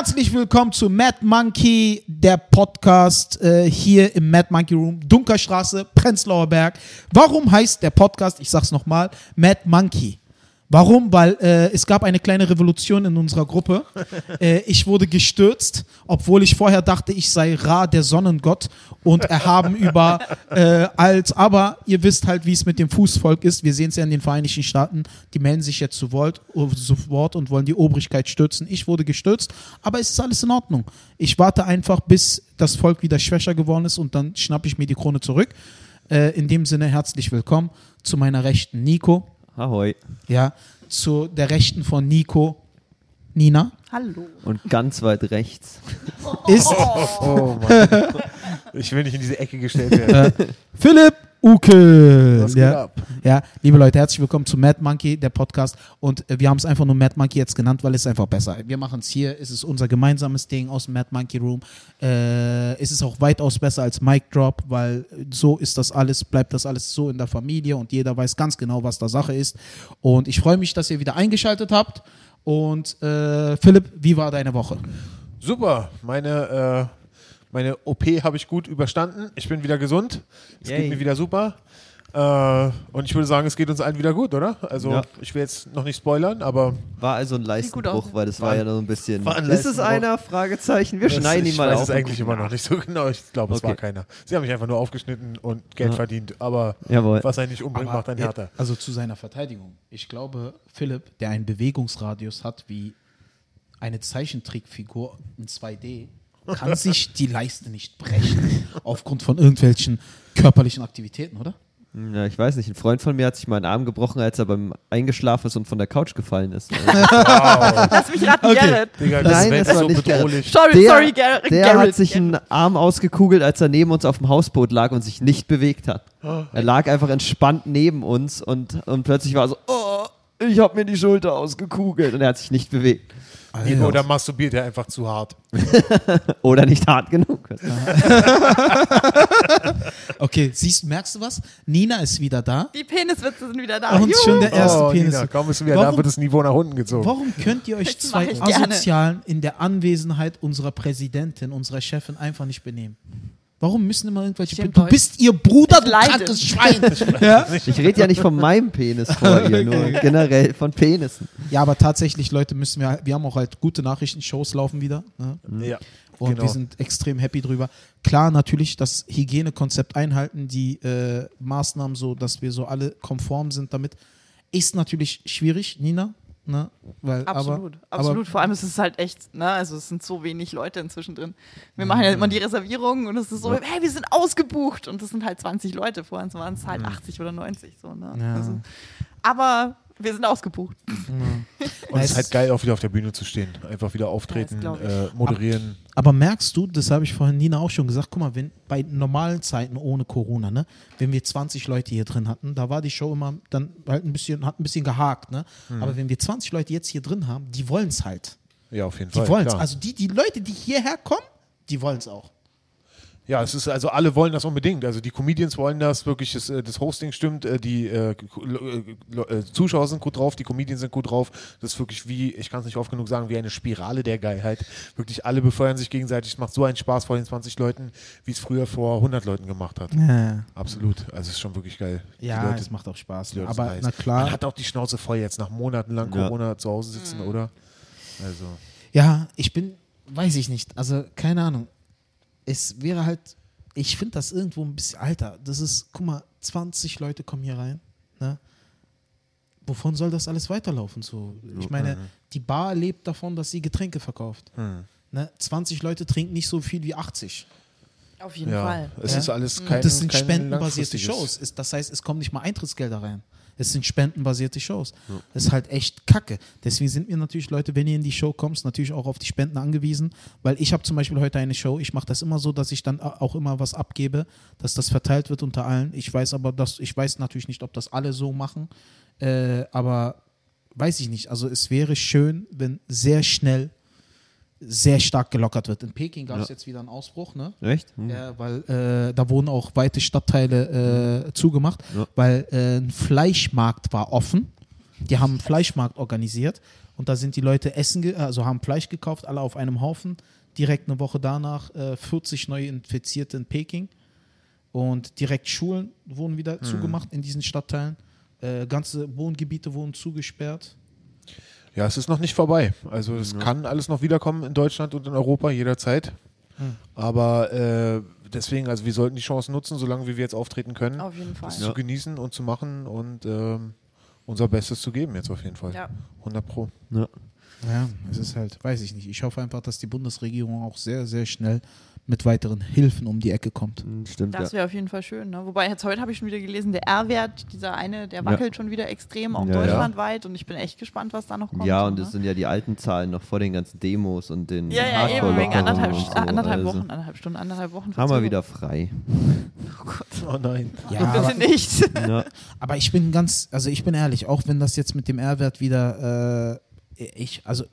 Herzlich willkommen zu Mad Monkey, der Podcast äh, hier im Mad Monkey Room, Dunkerstraße, Prenzlauer Berg. Warum heißt der Podcast, ich sag's nochmal, Mad Monkey? Warum? Weil äh, es gab eine kleine Revolution in unserer Gruppe. Äh, ich wurde gestürzt, obwohl ich vorher dachte, ich sei Ra, der Sonnengott und erhaben über äh, als. Aber ihr wisst halt, wie es mit dem Fußvolk ist. Wir sehen es ja in den Vereinigten Staaten. Die melden sich jetzt zu Wort, zu Wort und wollen die Obrigkeit stürzen. Ich wurde gestürzt, aber es ist alles in Ordnung. Ich warte einfach, bis das Volk wieder schwächer geworden ist und dann schnappe ich mir die Krone zurück. Äh, in dem Sinne herzlich willkommen zu meiner Rechten Nico. Ahoi. Ja, zu der Rechten von Nico, Nina, Hallo. Und ganz weit rechts. ist Oh Mann. Ich will nicht in diese Ecke gestellt werden. Philipp Uke. Was geht Ja, ab? ja, liebe Leute, herzlich willkommen zu Mad Monkey, der Podcast. Und äh, wir haben es einfach nur Mad Monkey jetzt genannt, weil es einfach besser. Wir machen es hier, es ist unser gemeinsames Ding aus dem Mad Monkey Room. Äh, es ist auch weitaus besser als Mic Drop, weil so ist das alles, bleibt das alles so in der Familie und jeder weiß ganz genau, was da Sache ist. Und ich freue mich, dass ihr wieder eingeschaltet habt. Und äh, Philipp, wie war deine Woche? Super. Meine, äh, meine OP habe ich gut überstanden. Ich bin wieder gesund. Es Yay. geht mir wieder super. Äh, und ich würde sagen, es geht uns allen wieder gut, oder? Also, Ja. ich will jetzt noch nicht spoilern, aber War also ein Leistenbruch, weil das war War- ja noch ein bisschen. war ein ist es einer? Fragezeichen. Wir schneiden ich ihn mal weiß auf. es und eigentlich gucken. immer noch nicht so genau. Ich glaube, es Okay. war keiner. Sie haben mich einfach nur aufgeschnitten und Geld Ja. verdient. Aber Jawohl. was einen nicht umbringt, macht einen äh, härter. Also zu seiner Verteidigung. Ich glaube, Philipp, der einen Bewegungsradius hat wie eine Zeichentrickfigur in 2D, kann sich die Leiste nicht brechen aufgrund von irgendwelchen körperlichen Aktivitäten, oder? Ja, ich weiß nicht. Ein Freund von mir hat sich mal einen Arm gebrochen, als er beim Eingeschlafen ist und von der Couch gefallen ist. Lass mich raten, Okay. Garrett. Digga, Nein, das das ist war so nicht Garrett. bedrohlich. Sorry, Der, sorry, Garrett. der Garrett. hat sich einen Arm ausgekugelt, als er neben uns auf dem Hausboot lag und sich nicht bewegt hat. Er lag einfach entspannt neben uns und, und plötzlich war er so, oh, ich habe mir die Schulter ausgekugelt und er hat sich nicht bewegt. Alter. Oder masturbiert er einfach zu hart. Oder nicht hart genug. Okay, siehst, merkst du was? Nina ist wieder da. Die Peniswitze sind wieder da. Und Juhu. schon der erste oh, Penis. Nina, kaum bist du wieder da, Warum- wird das Niveau nach unten gezogen. Warum könnt ihr euch zwei ich gerne. Asozialen in der Anwesenheit unserer Präsidentin, unserer Chefin einfach nicht benehmen? Warum müssen immer irgendwelche... Stimmt, du bist ihr Bruder, du krankes Schwein. ja? Ich rede ja nicht von meinem Penis vor ihr, nur generell von Penissen. ja, aber tatsächlich, Leute, müssen wir... Wir haben auch halt gute Nachrichtenshows laufen wieder. Ne? Ja. Und Genau. wir sind extrem happy drüber. Klar, natürlich das Hygienekonzept einhalten, die äh, Maßnahmen so, dass wir so alle konform sind damit, ist natürlich schwierig, Nina. Ne? Weil, Absolut, aber, absolut. Vor allem ist es halt echt, ne, also es sind so wenig Leute inzwischen drin. Wir machen ja immer die Reservierungen und es ist so, hey, wir sind ausgebucht und das sind halt 20 Leute. Vorhin waren es halt 80 oder 90 so, ne? Ja. Also, aber wir sind ausgebucht. Und es ist halt geil, auch wieder auf der Bühne zu stehen. Einfach wieder auftreten, Ja, äh, moderieren. Aber merkst du, das habe ich vorhin Nina auch schon gesagt, guck mal, wenn bei normalen Zeiten ohne Corona, ne, wenn wir 20 Leute hier drin hatten, da war die Show immer dann halt ein bisschen, hat ein bisschen gehakt, ne? Hm. Aber wenn wir 20 Leute jetzt hier drin haben, die wollen es halt. Ja, auf jeden Die Fall. wollen es. Also die, die Leute, die hierher kommen, die wollen es auch. Ja, es ist also alle wollen das unbedingt. Also die Comedians wollen das wirklich, das, äh, das Hosting stimmt, äh, die äh, äh, Zuschauer sind gut drauf, die Comedians sind gut drauf. Das ist wirklich wie, ich kann es nicht oft genug sagen, wie eine Spirale der Geilheit. Wirklich alle befeuern sich gegenseitig. Es macht so einen Spaß vor den 20 Leuten, wie es früher vor 100 Leuten gemacht hat. Ja, Absolut. Also es ist schon wirklich geil. Die ja Leute- es macht auch Spaß. Aber na Man klar, hat auch die Schnauze voll jetzt nach Monaten lang Ja. Corona zu Hause sitzen, oder? Also. ja, ich bin, weiß ich nicht. Also keine Ahnung. Es wäre halt, ich finde das irgendwo ein bisschen, Alter, das ist, guck mal, 20 Leute kommen hier rein. Ne? Wovon soll das alles weiterlaufen? So, ich meine, die Bar lebt davon, dass sie Getränke verkauft. Hm. Ne? 20 Leute trinken nicht so viel wie 80. Auf jeden Ja, Fall. es Ja. ist alles kein Und das sind kein spendenbasierte Shows. Ist, das heißt, es kommen nicht mal Eintrittsgelder rein. Es sind spendenbasierte Shows. Das ist halt echt kacke. Deswegen sind wir natürlich, Leute, wenn ihr in die Show kommst, natürlich auch auf die Spenden angewiesen. Weil ich habe zum Beispiel heute eine Show, ich mache das immer so, dass ich dann auch immer was abgebe, dass das verteilt wird unter allen. Ich weiß aber, dass, ich weiß natürlich nicht, ob das alle so machen. Äh, aber weiß ich nicht. Also es wäre schön, wenn sehr schnell sehr stark gelockert wird. In Peking gab es Ja. jetzt wieder einen Ausbruch, ne? Echt? Hm. Ja, weil äh, da wurden auch weite Stadtteile äh, zugemacht, Ja. weil äh, ein Fleischmarkt war offen. Die haben einen Fleischmarkt organisiert Und da sind die Leute essen, also haben Fleisch gekauft, alle auf einem Haufen. Direkt eine Woche danach äh, 40 neue Infizierte in Peking. Und direkt Schulen wurden wieder zugemacht in diesen Stadtteilen. Äh, ganze Wohngebiete wurden zugesperrt. Ja, es ist noch nicht vorbei. Also es kann alles noch wiederkommen in Deutschland und in Europa jederzeit. Hm. Aber äh, deswegen, also wir sollten die Chance nutzen, solange wie wir jetzt auftreten können, Auf jeden Fall. das zu genießen und zu machen und ähm, unser Bestes zu geben jetzt auf jeden Fall. Ja. 100 Pro. Ja. Ja, es ist halt, weiß ich nicht. Ich hoffe einfach, dass die Bundesregierung auch sehr, sehr schnell mit weiteren Hilfen um die Ecke kommt. Hm, Stimmt, Das ja. wäre auf jeden Fall schön. Ne? Wobei jetzt heute habe ich schon wieder gelesen, der R-Wert, dieser eine, der wackelt schon wieder extrem, auch Ja, ja. deutschlandweit. Und ich bin echt gespannt, was da noch kommt. Ja, und ne? das sind ja die alten Zahlen noch vor den ganzen Demos und den ja, ja, eben, wegen anderthalb, so. anderthalb Also Wochen, anderthalb Stunden, anderthalb Wochen. Haben wir wieder frei. Oh Gott. Oh nein. Ja, aber, Bitte nicht. Ja. aber ich bin ganz, also ich bin ehrlich, auch wenn das jetzt mit dem R-Wert wieder, äh, ich, also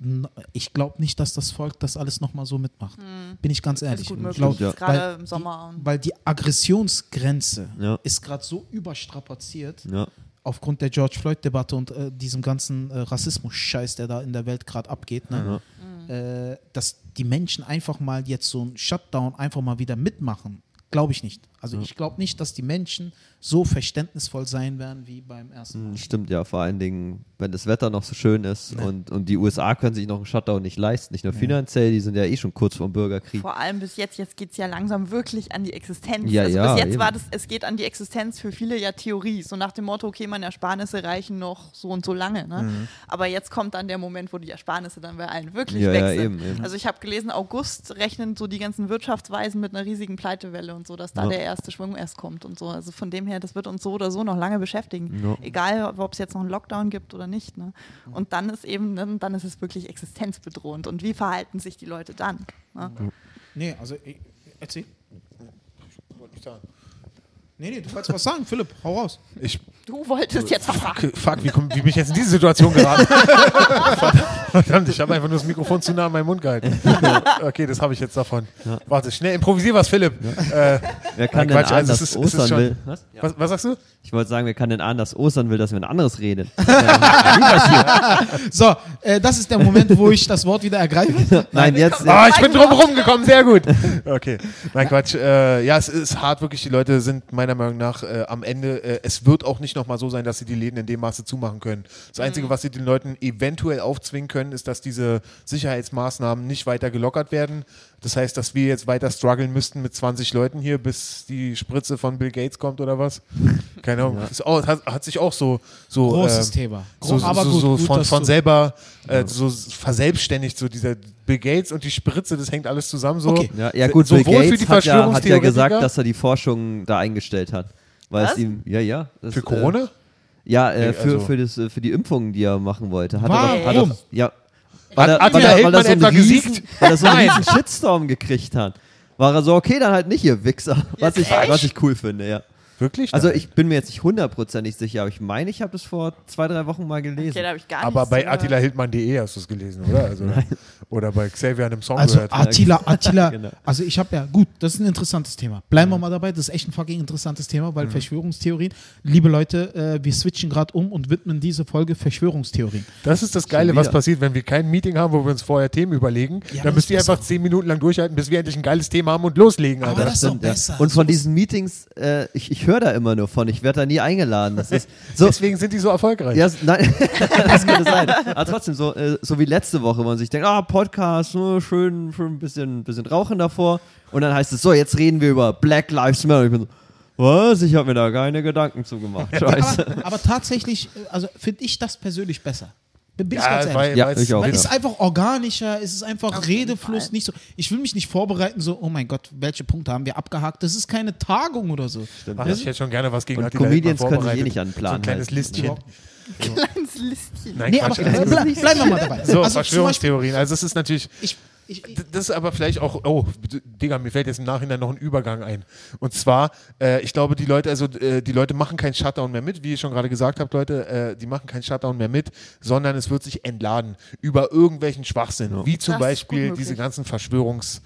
ich glaube nicht, dass das Volk das alles nochmal so mitmacht. Bin ich ganz ehrlich. ist gut Ich möglich. glaub, Ja. Weil im Sommer. und- Weil die Aggressionsgrenze Ja. ist gerade so überstrapaziert Ja. aufgrund der George Floyd-Debatte und äh, diesem ganzen äh, Rassismus-Scheiß, der da in der Welt gerade abgeht, ne? äh, dass die Menschen einfach mal jetzt so ein Shutdown einfach mal wieder mitmachen. Glaube ich nicht. Also ich glaube nicht, dass die Menschen so verständnisvoll sein werden wie beim ersten Mal. Hm, Stimmt ja, vor allen Dingen, wenn das Wetter noch so schön ist und, und die USA können sich noch einen Shutdown nicht leisten, nicht nur finanziell, die sind ja eh schon kurz vorm Bürgerkrieg. Vor allem bis jetzt, jetzt geht es ja langsam wirklich an die Existenz. Ja, also ja, bis jetzt eben. war das, es geht an die Existenz für viele ja Theorie. So nach dem Motto, okay, meine Ersparnisse reichen noch so und so lange. Ne? Mhm. Aber jetzt kommt dann der Moment, wo die Ersparnisse dann bei allen wirklich Ja, weg ja, sind. eben, eben. Also ich habe gelesen, August rechnen so die ganzen Wirtschaftsweisen mit einer riesigen Pleitewelle und so, dass da Ja. der erste Schwung erst kommt und so. Also von dem her, das wird uns so oder so noch lange beschäftigen. Ja. Egal, ob es jetzt noch einen Lockdown gibt oder nicht. Ne? Und dann ist eben, dann ist es wirklich existenzbedrohend. Und wie verhalten sich die Leute dann? Ne? Nee, also ich, erzähl. Nee, nee, du wolltest was sagen, Philipp, hau raus. Ich, Du wolltest jetzt was sagen. fuck, fuck wie, komm, wie bin ich jetzt in diese Situation geraten? Verdammt, ich habe einfach nur das Mikrofon zu nah an meinen Mund gehalten. Okay, das habe ich jetzt davon. Warte, schnell improvisier was, Philipp. Äh, Wer kann denn Quatsch, ahnen, also dass ist- ist Ostern schon- will? Was? was, was sagst du? Ich wollte sagen, wer kann denn ahnen, dass Ostern will, dass wir ein anderes reden? So, äh, das ist der Moment, wo ich das Wort wieder ergreife. Nein, jetzt. Ah, ich bin drum rumgekommen, sehr gut. Okay, nein, Quatsch. Äh, ja, es ist hart, wirklich. Die Leute sind meiner Meinung nach äh, am Ende. Äh, es wird auch nicht nochmal so sein, dass sie die Läden in dem Maße zumachen können. Das Einzige, was sie den Leuten eventuell aufzwingen können, ist, dass diese Sicherheitsmaßnahmen nicht weiter gelockert werden. Das heißt, dass wir jetzt weiter strugglen müssten mit 20 Leuten hier, bis die Spritze von Bill Gates kommt oder was. Keine Ahnung. Ist auch, hat, hat sich auch so. so Großes ähm, Thema. so, aber so, gut, so gut, von, dass von selber äh, so verselbstständigt, so dieser Bill Gates und die Spritze, das hängt alles zusammen so. Okay. Ja, ja gut, Bill sowohl für Gates die hat ja, hat ja gesagt, dass er die Forschung da eingestellt hat. Weil es Was? ihm, ja, ja. Das, Für Äh, Corona? ja, äh, Nee, für, also- für, das, äh, für die Impfungen, die er machen wollte. Hat er Warum? doch, hat er, ja, Hat er- Attila er- Hildmann er so etwa riesen, gesiegt? Weil er so einen riesen Shitstorm gekriegt hat. War er so, okay, dann halt nicht, ihr Wichser. Was ich, was ich cool finde, ja. Wirklich? Also ich bin mir jetzt nicht hundertprozentig sicher, aber ich meine, ich habe das vor zwei, drei Wochen mal gelesen. Okay, da habe ich gar Aber bei attilahildmann.de hast du es gelesen, oder? Also, oder bei Xavier an einem Song Also gehört. Attila, Attila, Genau. also ich habe ja, gut, das ist ein interessantes Thema. Bleiben wir mal dabei, das ist echt ein fucking interessantes Thema, Mhm. weil Verschwörungstheorien, liebe Leute, äh, wir switchen gerade um und widmen diese Folge Verschwörungstheorien. Das ist das Geile, was passiert, wenn wir kein Meeting haben, wo wir uns vorher Themen überlegen. Ja, dann müsst ihr einfach zehn Minuten lang durchhalten, bis wir endlich ein geiles Thema haben und loslegen, Aber Alter. das ist doch besser. Und von diesen Meetings, äh, ich, ich höre da immer nur von, ich werde da nie eingeladen. Das ist so, Deswegen sind die so erfolgreich. Ja, nein, das könnte sein. Aber trotzdem, so, äh, so wie letzte Woche, wo man sich denkt, ah, Podcast, oh, schön, schön ein bisschen, bisschen Rauchen davor. Und dann heißt es so, jetzt reden wir über Black Lives Matter. Ich bin so, was? Ich habe mir da keine Gedanken zugemacht. Scheiße. Aber, aber tatsächlich, äh, also finde ich das persönlich besser. Bin bin ich ganz ja, ehrlich. weil, Ja, weil's- ich auch, Weil ja. es ist einfach organischer, es ist einfach Redefluss, Fall. nicht so. Ich will mich nicht vorbereiten, so, oh mein Gott, welche Punkte haben wir abgehakt? Das ist keine Tagung oder so. Ach, ich hätte schon gerne was gegen Und Comedians können sich eh nicht an den Plan So ein kleines. Listchen. Kleines Listchen. Nein, Nee, Quatsch, aber bleiben wir mal dabei. So, also Verschwörungstheorien. Also es ist natürlich, ich, ich, ich, Das ist aber vielleicht auch, oh, Digga, mir fällt jetzt im Nachhinein noch ein Übergang ein. Und zwar, äh, ich glaube, die Leute, also äh, die Leute machen keinen Shutdown mehr mit, wie ihr schon gerade gesagt habt, Leute, äh, die machen keinen Shutdown mehr mit, sondern es wird sich entladen über irgendwelchen Schwachsinn, wie zum Das Beispiel diese ganzen Verschwörungs-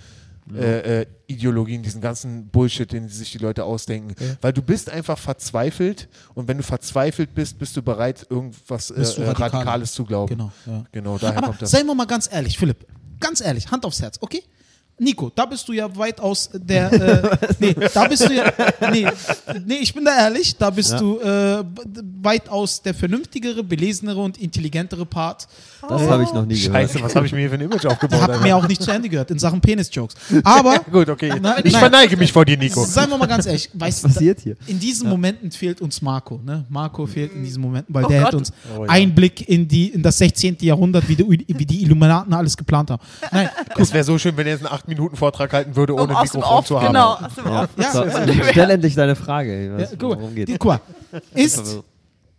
äh, äh, Ideologien, diesen ganzen Bullshit, den sich die Leute ausdenken. Weil du bist einfach verzweifelt und wenn du verzweifelt bist, bist du bereit, irgendwas äh, Bist du äh, radikaler. Radikales zu glauben. Genau, ja. Genau, daher Aber kommt das. seien wir mal ganz ehrlich, Philipp, ganz ehrlich, Hand aufs Herz, okay? Nico, da bist du ja weitaus der, äh, nee, da bist du ja, nee, nee, ich bin da ehrlich, da bist Ja. du äh, weitaus der vernünftigere, belesenere und intelligentere Part. Das habe ich noch nie gehört. Scheiße, was habe ich mir hier für ein Image aufgebaut? Hab mir auch nicht zu Ende gehört in Sachen Penis-Jokes. Aber, Gut, okay. Na, ich nein. verneige mich vor dir, Nico. seien wir mal ganz ehrlich, weißt, Was passiert hier? in diesen Momenten fehlt uns Marco. Ne? Marco fehlt in diesen Momenten, weil Oh der Gott. hat uns Oh ja. Einblick in, die, in das 16. Jahrhundert, wie die, wie die Illuminaten alles geplant haben. Nein, Es wäre so schön, wenn er jetzt einen 8-Minuten-Vortrag halten würde, ohne Um Mikrofon Off, zu haben. genau. Aus dem Ja. Off. Ja. So, stell endlich deine Frage. Ja, Was, guck mal, worum die, geht's? guck mal, ist,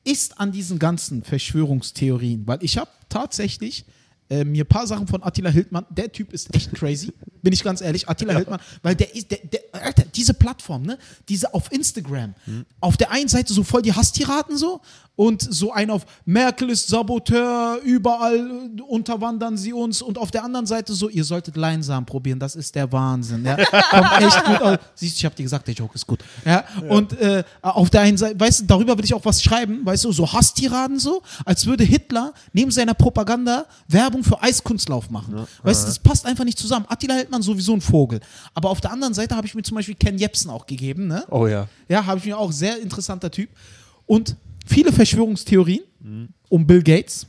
ist an diesen ganzen Verschwörungstheorien, weil ich habe tatsächlich äh, mir ein paar Sachen von Attila Hildmann, der Typ ist echt crazy, bin ich ganz ehrlich, Attila Hildmann, weil der ist, der, der, Alter, diese Plattform, ne, diese auf Instagram, auf der einen Seite so voll die Hasstiraden so und so ein auf Merkel ist Saboteur, überall äh, unterwandern sie uns und auf der anderen Seite so, ihr solltet Leinsamen probieren, das ist der Wahnsinn, ja, kommt echt gut aus. Siehst du, ich habe dir gesagt, der Joke ist gut, ja, und äh, auf der einen Seite, weißt du, darüber will ich auch was schreiben, weißt du, so Hasstiraden so, als würde Hitler neben seiner Propaganda Werbung für Eiskunstlauf machen, weißt du, das passt einfach nicht zusammen. Attila Hildmann sowieso ein Vogel, aber auf der anderen Seite habe ich mir zum Beispiel Ken Jebsen auch gegeben, ne, Oh ja. ja, habe ich mir auch sehr interessanter Typ. Und viele Verschwörungstheorien um Bill Gates,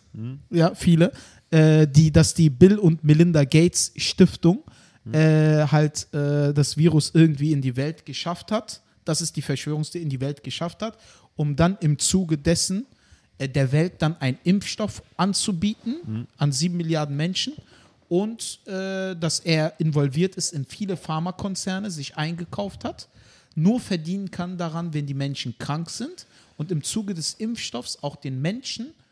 ja, viele, äh, die, dass die Bill und Melinda Gates Stiftung äh, halt äh, das Virus irgendwie in die Welt geschafft hat. Das ist die Verschwörungstheorie in die Welt geschafft hat, um dann im Zuge dessen der Welt dann einen Impfstoff anzubieten an sieben Milliarden Menschen und äh, dass er involviert ist in viele Pharmakonzerne, sich eingekauft hat, nur verdienen kann daran, wenn die Menschen krank sind und im Zuge des Impfstoffs auch den Menschen äh,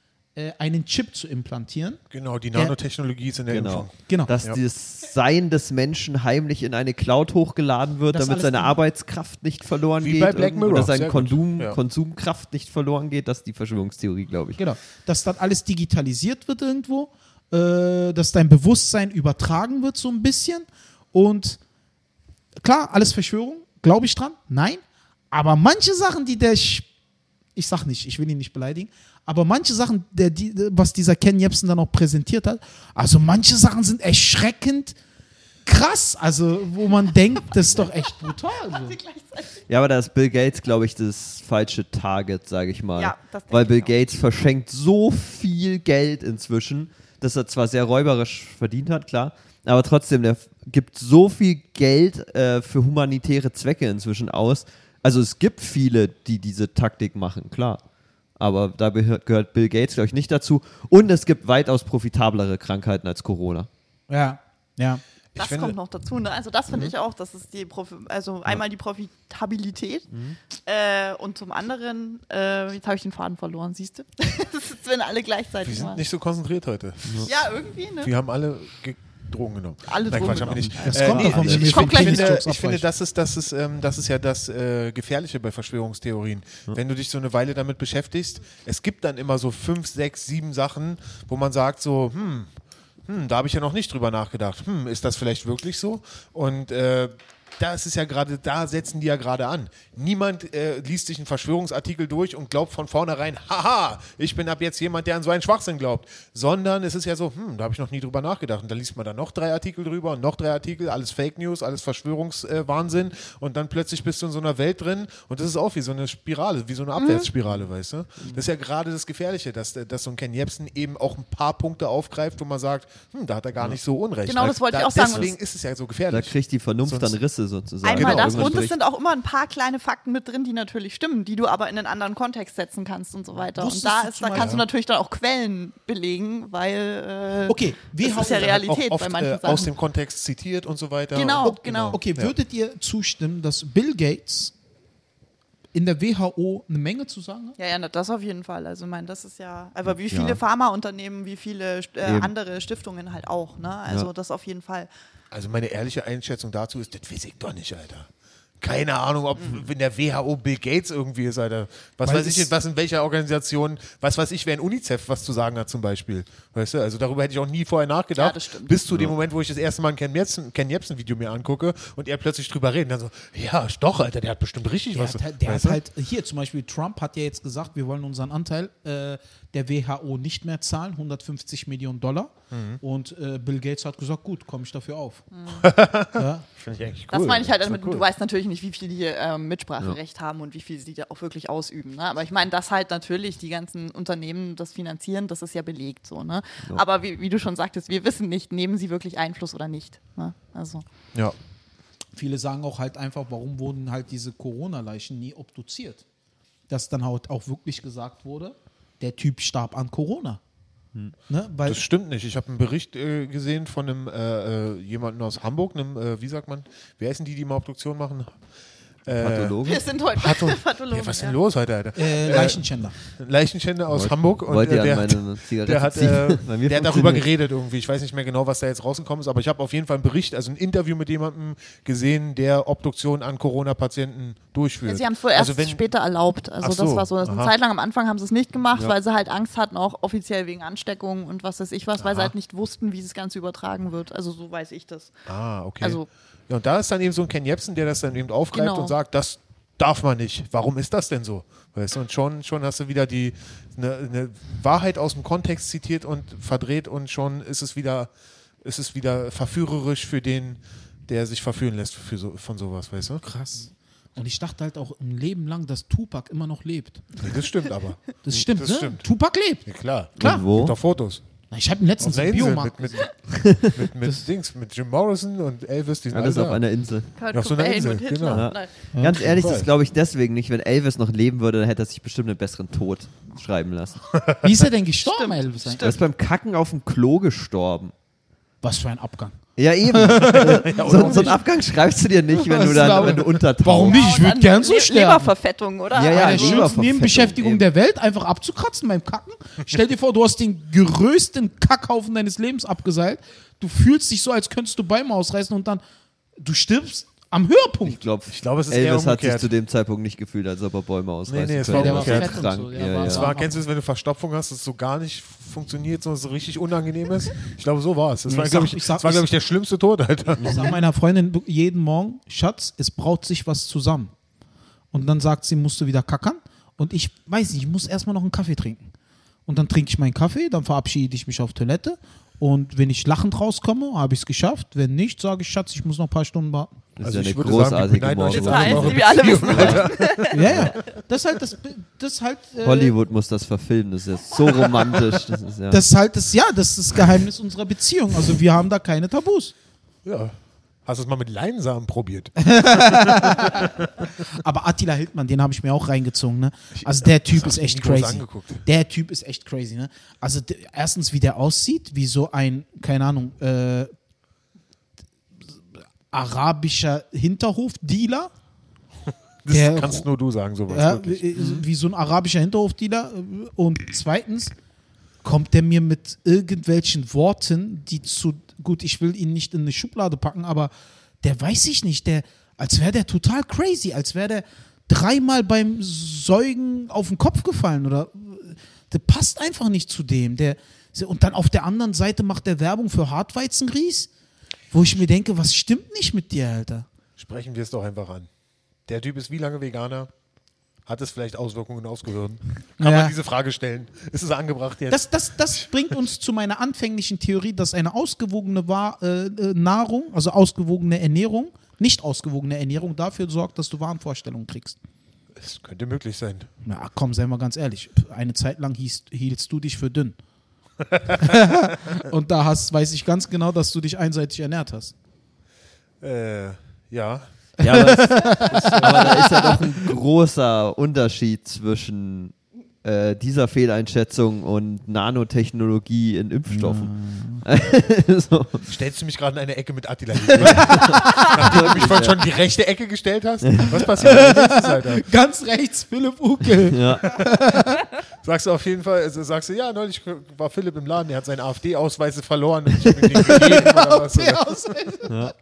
einen Chip zu implantieren. Genau, die Der- Nanotechnologie ist in der Genau. Impfung. Genau. Dass Ja. das Sein des Menschen heimlich in eine Cloud hochgeladen wird, Das damit seine drin. Arbeitskraft nicht verloren Wie geht. bei Black Mirror, Oder seine. Konsum, Ja. Konsumkraft nicht verloren geht. Das ist die Verschwörungstheorie, glaube ich. Genau. Dass dann alles digitalisiert wird irgendwo, äh, dass dein Bewusstsein übertragen wird so ein bisschen und klar, alles Verschwörung, glaube ich dran, nein, aber manche Sachen, die der, ich sag nicht, ich will ihn nicht beleidigen, aber manche Sachen, der, die, was dieser Ken Jebsen dann auch präsentiert hat, also manche Sachen sind erschreckend krass, also wo man denkt, das ist doch echt brutal. So. Ja, aber da ist Bill Gates, glaube ich, das falsche Target, sage ich mal. Ja, Weil Bill auch. Gates verschenkt so viel Geld inzwischen, dass er zwar sehr räuberisch verdient hat, klar, aber trotzdem, der gibt so viel Geld äh, für humanitäre Zwecke inzwischen aus. Also es gibt viele, die diese Taktik machen, klar. Aber da gehört, Bill Gates, glaube ich, nicht dazu. Und es gibt weitaus profitablere Krankheiten als Corona. Ja, ja. Das finde- kommt noch dazu. Ne? Also das Mhm. finde ich auch, das ist die Profi also einmal die Profitabilität Mhm. äh, und zum anderen, äh, jetzt habe ich den Faden verloren, siehst du? das ist, wenn alle Wir gleichzeitig sind machen. nicht so konzentriert heute. Ja, irgendwie, ne? Wir haben alle Drogen genommen. Alle Nein, Drogen Quatsch, nicht. Das kommt davon, ich, finde, ich finde, das ist, das ist, ähm, das ist ja das äh, Gefährliche bei Verschwörungstheorien. Wenn du dich so eine Weile damit beschäftigst, es gibt dann immer so fünf, sechs, sieben Sachen, wo man sagt so, hm, hm, da habe ich ja noch nicht drüber nachgedacht. Hm, ist das vielleicht wirklich so? Und äh, das ist ja gerade, da setzen die ja gerade an. Niemand äh, liest sich einen Verschwörungsartikel durch und glaubt von vornherein, haha, ich bin ab jetzt jemand, der an so einen Schwachsinn glaubt. Sondern es ist ja so, hm, da habe ich noch nie drüber nachgedacht. Und da liest man dann noch drei Artikel drüber und noch drei Artikel, alles Fake News, alles Verschwörungswahnsinn. und dann plötzlich bist du in so einer Welt drin und das ist auch wie so eine Spirale, wie so eine Abwärtsspirale, weißt du? Das ist ja gerade das Gefährliche, dass, dass so ein Ken Jebsen eben auch ein paar Punkte aufgreift, wo man sagt, hm, da hat er gar nicht so Unrecht. Genau, das wollte ich da, auch sagen. Deswegen ist es ja so Da gefährlich. kriegt die Vernunft Sonst- dann Risse sozusagen. Einmal Genau, das und es sind auch immer ein paar kleine Fakten mit drin, die natürlich stimmen, die du aber in einen anderen Kontext setzen kannst und so weiter. Wusstest und da, ist, da kannst du natürlich dann auch Quellen belegen, weil äh, Okay, wir das haben ist ja dann Realität auch oft bei manchen äh, Sachen. aus dem Kontext zitiert und so weiter. Genau, Und- genau. Okay, Ja. würdet ihr zustimmen, dass Bill Gates in der WHO eine Menge zu sagen hat? Ja, ja, das auf jeden Fall. Also, ich meine, das ist ja, aber wie viele Ja. Pharmaunternehmen, wie viele äh, andere Stiftungen halt auch, ne? Also, Ja. das auf jeden Fall. Also meine ehrliche Einschätzung dazu ist, das weiß ich doch nicht, Alter. keine Ahnung, ob in der WHO Bill Gates irgendwie ist, Alter. Was Weil weiß ich, was in welcher Organisation, was weiß ich, wer in UNICEF was zu sagen hat zum Beispiel. Weißt du, also darüber hätte ich auch nie vorher nachgedacht. Ja, das stimmt. Bis zu dem Moment, wo ich das erste Mal ein Ken Jebsen, Ken Jebsen Video mir angucke und er plötzlich drüber redet. Dann so, ja, doch, Alter, der hat bestimmt richtig Der, was. hat, halt- der weißt hat du? halt, hier zum Beispiel Trump hat ja jetzt gesagt, wir wollen unseren Anteil äh, der WHO nicht mehr zahlen, 150 Millionen Dollar. Mhm. Und äh, Bill Gates hat gesagt, gut, komme ich dafür auf. Mhm. ja. Finde ich eigentlich cool. Das meine ich halt damit, cool. du weißt natürlich nicht, wie viel die ähm, Mitspracherecht haben und wie viel sie da auch wirklich ausüben. Ne? Aber ich meine, dass halt natürlich die ganzen Unternehmen das finanzieren, das ist ja belegt so. Ne? Aber wie, wie du schon sagtest, wir wissen nicht, nehmen sie wirklich Einfluss oder nicht. Ne? Also, Ja. Viele sagen auch halt einfach, warum wurden halt diese Corona-Leichen nie obduziert? Dass dann halt auch wirklich gesagt wurde, der Typ starb an Corona. Ne? Weil Das stimmt nicht. Ich habe einen Bericht äh, gesehen von einem äh, äh, jemanden aus Hamburg, einem, äh, wie sagt man, wer ist denn die, die mal Obduktion machen? Äh, Pathologe? wir sind heute Patho Pathologen. ja, was ist denn ja. los heute, Alter? äh, Leichenschänder. Ein Leichenschänder aus Wollt- Hamburg und wollt äh, ihr der, an hat, meine Zigarette der hat, ziehen? äh, der hat darüber geredet irgendwie. Ich weiß nicht mehr genau, was da jetzt rausgekommen ist, aber ich habe auf jeden Fall einen Bericht, also ein Interview mit jemandem gesehen, der Obduktion an Corona-Patienten durchführt. Ja, sie haben es vorerst also wenn, später erlaubt. Also so, das war so. Eine aha. Zeit lang am Anfang haben sie es nicht gemacht, Ja. weil sie halt Angst hatten, auch offiziell wegen Ansteckung und was weiß ich was, weil sie Aha. halt nicht wussten, wie das Ganze übertragen wird. Also so weiß ich das. Ah, okay. Also- ja, und da ist dann eben so ein Ken Jebsen, der das dann eben aufgreift Genau. und sagt, das darf man nicht. Warum ist das denn so? Weißt du, und schon, schon hast du wieder die eine eine Wahrheit aus dem Kontext zitiert und verdreht und schon ist es wieder, ist es wieder verführerisch für den, der sich verführen lässt für so, von sowas, weißt du? Krass. Und ich dachte halt auch ein Leben lang, dass Tupac immer noch lebt. Nee, das stimmt aber. Das stimmt, Das ne? stimmt. Tupac lebt. Ja, klar. Klar. Und wo? Gibt doch Fotos. Na, Ich habe ihn letztens Auf einer im Insel Biomarkt mit, gesehen. mit, mit, mit Dings, mit Jim Morrison und Elvis, die sind Alles alle auf da. einer Insel. Kurt auf so einer Insel, genau. Ja. Ganz ehrlich, das glaube ich deswegen nicht. Wenn Elvis noch leben würde, dann hätte er sich bestimmt einen besseren Tod schreiben lassen. Wie ist er denn gestorben, Elvis? Er ist beim Kacken auf dem Klo gestorben. Was für ein Abgang. Ja, eben. so, so einen Abgang schreibst du dir nicht, wenn du dann, wenn du untertauchst. Warum nicht? Ich würde gern so sterben. Leberverfettung, oder? Ja, ja, der schönsten Leberverfettung, Nebenbeschäftigung eben. der Welt, einfach abzukratzen beim Kacken. Stell dir vor, du hast den größten Kackhaufen deines Lebens abgeseilt. Du fühlst dich so, als könntest du Bäume ausreißen und dann du stirbst am Höhepunkt. Ich glaube, Ich glaube, es ist eher Elvis hat sich zu dem Zeitpunkt nicht gefühlt, als ob er Bäume ausreißen nee, es könnte. war Er Der war krank. fett so, ja, ja, ja, war- Es war, kennst du es, wenn du Verstopfung hast, dass es so gar nicht funktioniert, sondern so richtig unangenehm ist? Ich glaube, so war es. Das Nee, war, ich glaube ich, sag- das war, glaub ich, der schlimmste Tod, Alter. Ich sag meiner Freundin jeden Morgen, Schatz, es braut sich was zusammen. Und dann sagt sie, musst du wieder kackern. Und ich weiß nicht, ich muss erstmal noch einen Kaffee trinken. Und dann trinke ich meinen Kaffee, dann verabschiede ich mich auf Toilette. Und wenn ich lachend rauskomme, habe ich es geschafft. Wenn nicht, sage ich, Schatz, ich muss noch ein paar Stunden warten. Das Also ist ja ich eine sagen, großartige jetzt Das heißt, wir alle wissen. Ja, ja. Das ist halt das, das halt, äh, Hollywood muss das verfilmen, das ist ja so romantisch. Das ist ja Das ist halt das, ja, das ist das Geheimnis unserer Beziehung. Also wir haben da keine Tabus. Ja. Hast du es mal mit Leinsamen probiert? Aber Attila Hildmann, den habe ich mir auch reingezogen. Ne? Also der Typ das ist echt crazy. Der Typ ist echt crazy. Ne? Also erstens, wie der aussieht, wie so ein, keine Ahnung, äh, arabischer Hinterhofdealer. Das Der- kannst nur du sagen, sowas. Ja, wirklich. äh, wie so ein arabischer Hinterhofdealer. Und zweitens kommt der mir mit irgendwelchen Worten, die zu, gut, ich will ihn nicht in eine Schublade packen, aber der weiß ich nicht, der, als wäre der total crazy, als wäre der dreimal beim Säugen auf den Kopf gefallen oder der passt einfach nicht zu dem. Der, und dann auf der anderen Seite macht der Werbung für Hartweizengrieß, wo ich mir denke, was stimmt nicht mit dir, Alter? Sprechen wir es doch einfach an. Der Typ ist wie lange Veganer? Hat es vielleicht Auswirkungen aufs Gehirn? Kann Ja. man diese Frage stellen? Ist es angebracht jetzt? Das, das, das bringt uns zu meiner anfänglichen Theorie, dass eine ausgewogene äh, äh, Nahrung, also ausgewogene Ernährung, nicht ausgewogene Ernährung dafür sorgt, dass du Wahnvorstellungen kriegst. Es könnte möglich sein. Na komm, seien wir ganz ehrlich. Eine Zeit lang hieß, hieltst du dich für dünn. Und da hast, weiß ich ganz genau, dass du dich einseitig ernährt hast. Äh, ja. Ja, aber, es, aber da ist ja doch ein großer Unterschied zwischen äh, dieser Fehleinschätzung und Nanotechnologie in Impfstoffen. so. Stellst du mich gerade in eine Ecke mit Attila? Nachdem du mich vorhin schon in die rechte Ecke gestellt hast? Was passiert Alter? Ganz rechts, Philipp Ukel. ja. Sagst du auf jeden Fall, also sagst du, ja, neulich war Philipp im Laden, der hat seine AfD-Ausweise verloren und ich gegeben oder was? Oder?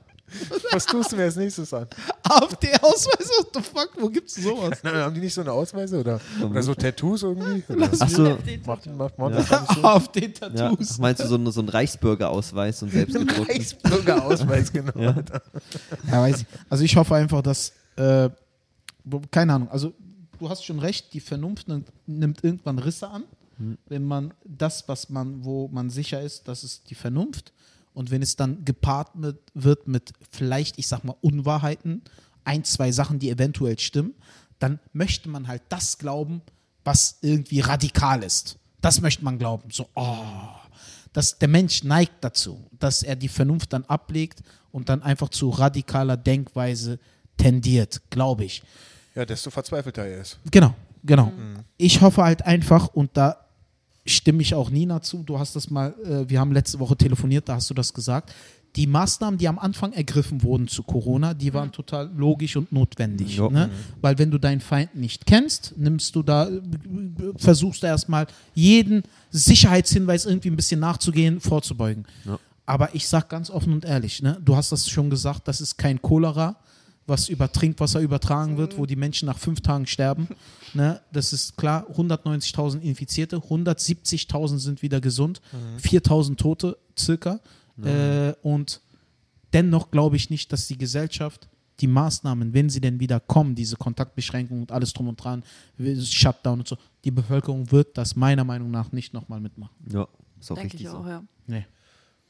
Was tust du mir als nächstes an? AfD-Ausweis, what the fuck, wo gibt's sowas? Na, haben die nicht so eine Ausweise oder, oder so Tattoos irgendwie? Oder? Achso, Macht, macht, macht Ja. so? ja. AfD-Tattoos. Ach, meinst du so, einen- so Reichsbürgerausweis, so einen selbstgedruckten? Reichsbürgerausweis, genau. Ja. Ja, weiß ich. Also ich hoffe einfach, dass, äh, keine Ahnung, also du hast schon recht, die Vernunft nimmt, nimmt irgendwann Risse an, wenn man das, was man, wo man sicher ist, das ist die Vernunft. Und wenn es dann gepaart mit, wird mit vielleicht, ich sag mal, Unwahrheiten, ein, zwei Sachen, die eventuell stimmen, dann möchte man halt das glauben, was irgendwie radikal ist. Das möchte man glauben. So, oh, dass der Mensch neigt dazu, dass er die Vernunft dann ablegt und dann einfach zu radikaler Denkweise tendiert, glaube ich. Ja, desto verzweifelter er ist. Genau, genau. Ich hoffe halt einfach, und da stimme ich auch Nina zu, du hast das mal, äh, wir haben letzte Woche telefoniert, da hast du das gesagt. Die Maßnahmen, die am Anfang ergriffen wurden zu Corona, die waren total logisch und notwendig. Ja. Ne? Weil wenn du deinen Feind nicht kennst, nimmst du da, äh, versuchst du erstmal jeden Sicherheitshinweis irgendwie ein bisschen nachzugehen, vorzubeugen. Ja. Aber ich sag ganz offen und ehrlich, ne? du hast das schon gesagt, das ist kein Cholera, was über Trinkwasser übertragen wird, wo die Menschen nach fünf Tagen sterben. Ne? Das ist klar, 190.000 Infizierte, 170.000 sind wieder gesund, 4.000 Tote circa. Äh, und dennoch glaube ich nicht, dass die Gesellschaft die Maßnahmen, wenn sie denn wieder kommen, diese Kontaktbeschränkungen und alles drum und dran, Shutdown und so, die Bevölkerung wird das meiner Meinung nach nicht nochmal mitmachen. Ja, ist auch Denke richtig ich auch, so. ja. Nee.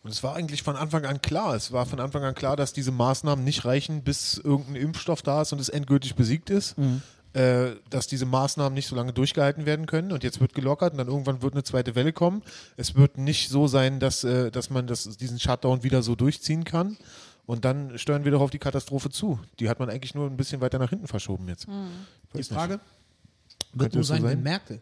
Und es war eigentlich von Anfang an klar. Es war von Anfang an klar, dass diese Maßnahmen nicht reichen, bis irgendein Impfstoff da ist und es endgültig besiegt ist. Äh, dass diese Maßnahmen nicht so lange durchgehalten werden können und jetzt wird gelockert und dann irgendwann wird eine zweite Welle kommen. Es wird nicht so sein, dass, äh, dass man das, diesen Shutdown wieder so durchziehen kann. Und dann steuern wir doch auf die Katastrophe zu. Die hat man eigentlich nur ein bisschen weiter nach hinten verschoben jetzt. Die Weiß nicht. Frage wird Könnte nur sein, sein? wenn Merkel,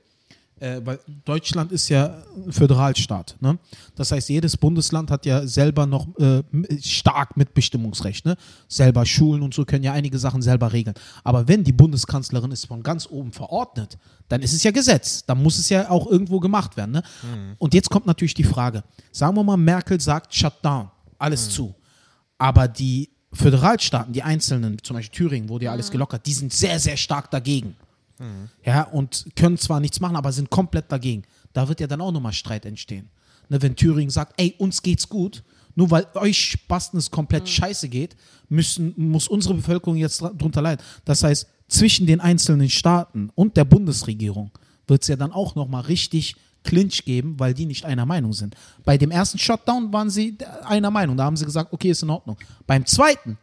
äh, weil Deutschland ist ja ein Föderalstaat. Ne? Das heißt, jedes Bundesland hat ja selber noch äh, stark Mitbestimmungsrecht. Ne? Selber Schulen und so können ja einige Sachen selber regeln. Aber wenn die Bundeskanzlerin es von ganz oben verordnet, dann ist es ja Gesetz. Dann muss es ja auch irgendwo gemacht werden. Ne? Und jetzt kommt natürlich die Frage: Sagen wir mal, Merkel sagt Shutdown, alles zu. Aber die Föderalstaaten, die einzelnen, zum Beispiel Thüringen, wurde ja alles gelockert, die sind sehr, sehr stark dagegen. Ja, und können zwar nichts machen, aber sind komplett dagegen. Da wird ja dann auch nochmal Streit entstehen. Ne, wenn Thüringen sagt, ey, uns geht's gut, nur weil euch Spasten es komplett scheiße geht, müssen, muss unsere Bevölkerung jetzt drunter leiden. Das heißt, zwischen den einzelnen Staaten und der Bundesregierung wird es ja dann auch nochmal richtig Clinch geben, weil die nicht einer Meinung sind. Bei dem ersten Shutdown waren sie einer Meinung. Da haben sie gesagt, okay, ist in Ordnung. Beim zweiten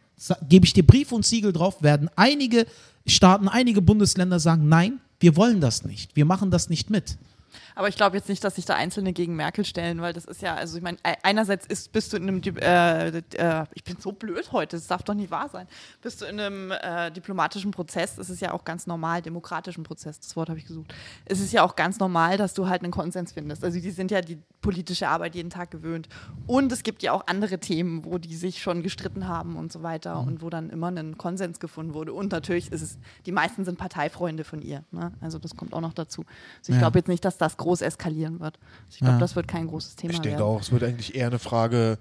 gebe ich dir Brief und Siegel drauf, werden einige Staaten, einige Bundesländer sagen, nein, wir wollen das nicht. Wir machen das nicht mit. Aber ich glaube jetzt nicht, dass sich da Einzelne gegen Merkel stellen, weil das ist ja, also ich meine, ei- einerseits ist, bist du in einem, äh, äh, ich bin so blöd heute, das darf doch nicht wahr sein, bist du in einem äh, diplomatischen Prozess, es ist ja auch ganz normal, demokratischen Prozess, das Wort habe ich gesucht, es ist ja auch ganz normal, dass du halt einen Konsens findest. Also die sind ja die politische Arbeit jeden Tag gewöhnt. Und es gibt ja auch andere Themen, wo die sich schon gestritten haben und so weiter und wo dann immer ein Konsens gefunden wurde. Und natürlich ist es, die meisten sind Parteifreunde von ihr. Ne? Also das kommt auch noch dazu. Also ich Ja. glaube jetzt nicht, dass das groß eskalieren wird. Also ich glaube, Ja. das wird kein großes Thema Ich denke werden. auch, es wird eigentlich eher eine Frage,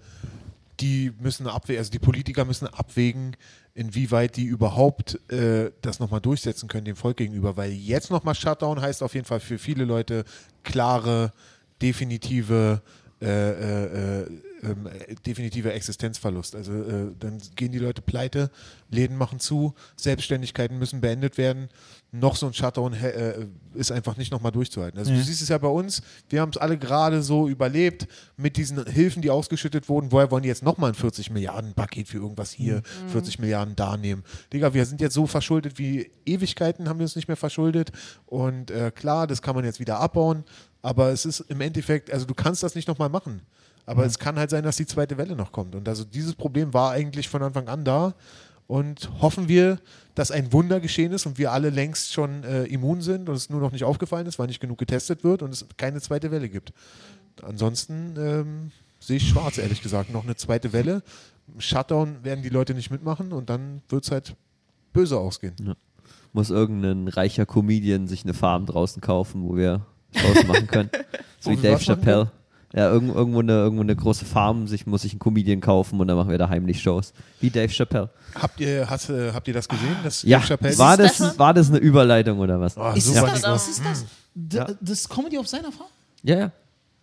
die müssen abwägen, also die Politiker müssen abwägen, inwieweit die überhaupt äh, das nochmal durchsetzen können dem Volk gegenüber. Weil jetzt nochmal Shutdown heißt auf jeden Fall für viele Leute klare, definitive, äh, äh, äh, ähm, äh, definitive Existenzverlust. Also äh, dann gehen die Leute pleite, Läden machen zu, Selbstständigkeiten müssen beendet werden. Noch so ein Shutdown äh, ist einfach nicht nochmal durchzuhalten. Also Ja. du siehst es ja bei uns, wir haben es alle gerade so überlebt mit diesen Hilfen, die ausgeschüttet wurden. Woher wollen die jetzt nochmal ein 40 Milliarden Paket für irgendwas hier, 40 Milliarden da nehmen? Digga, wir sind jetzt so verschuldet wie Ewigkeiten, haben wir uns nicht mehr verschuldet. Und äh, klar, das kann man jetzt wieder abbauen, aber es ist im Endeffekt, also du kannst das nicht nochmal machen. Aber es kann halt sein, dass die zweite Welle noch kommt. Und also dieses Problem war eigentlich von Anfang an da. Und hoffen wir, dass ein Wunder geschehen ist und wir alle längst schon äh, immun sind und es nur noch nicht aufgefallen ist, weil nicht genug getestet wird und es keine zweite Welle gibt. Ansonsten ähm, sehe ich schwarz, ehrlich gesagt. Noch eine zweite Welle. Shutdown werden die Leute nicht mitmachen und dann wird es halt böse ausgehen. Muss irgendein reicher Comedian sich eine Farm draußen kaufen, wo wir draußen machen können. so wie Dave Chappelle. Ja, irgend, irgendwo, eine, irgendwo eine große Farm, sich, muss ich einen Comedian kaufen und dann machen wir da heimlich Shows. Wie Dave Chappelle. Habt ihr, hast, äh, habt ihr das gesehen? Das Ja, Dave Chappelle? war das das, das? war das eine Überleitung oder was? Oh, Ist das? Ist das? Das ist Comedy auf seiner Farm? Ja, ja.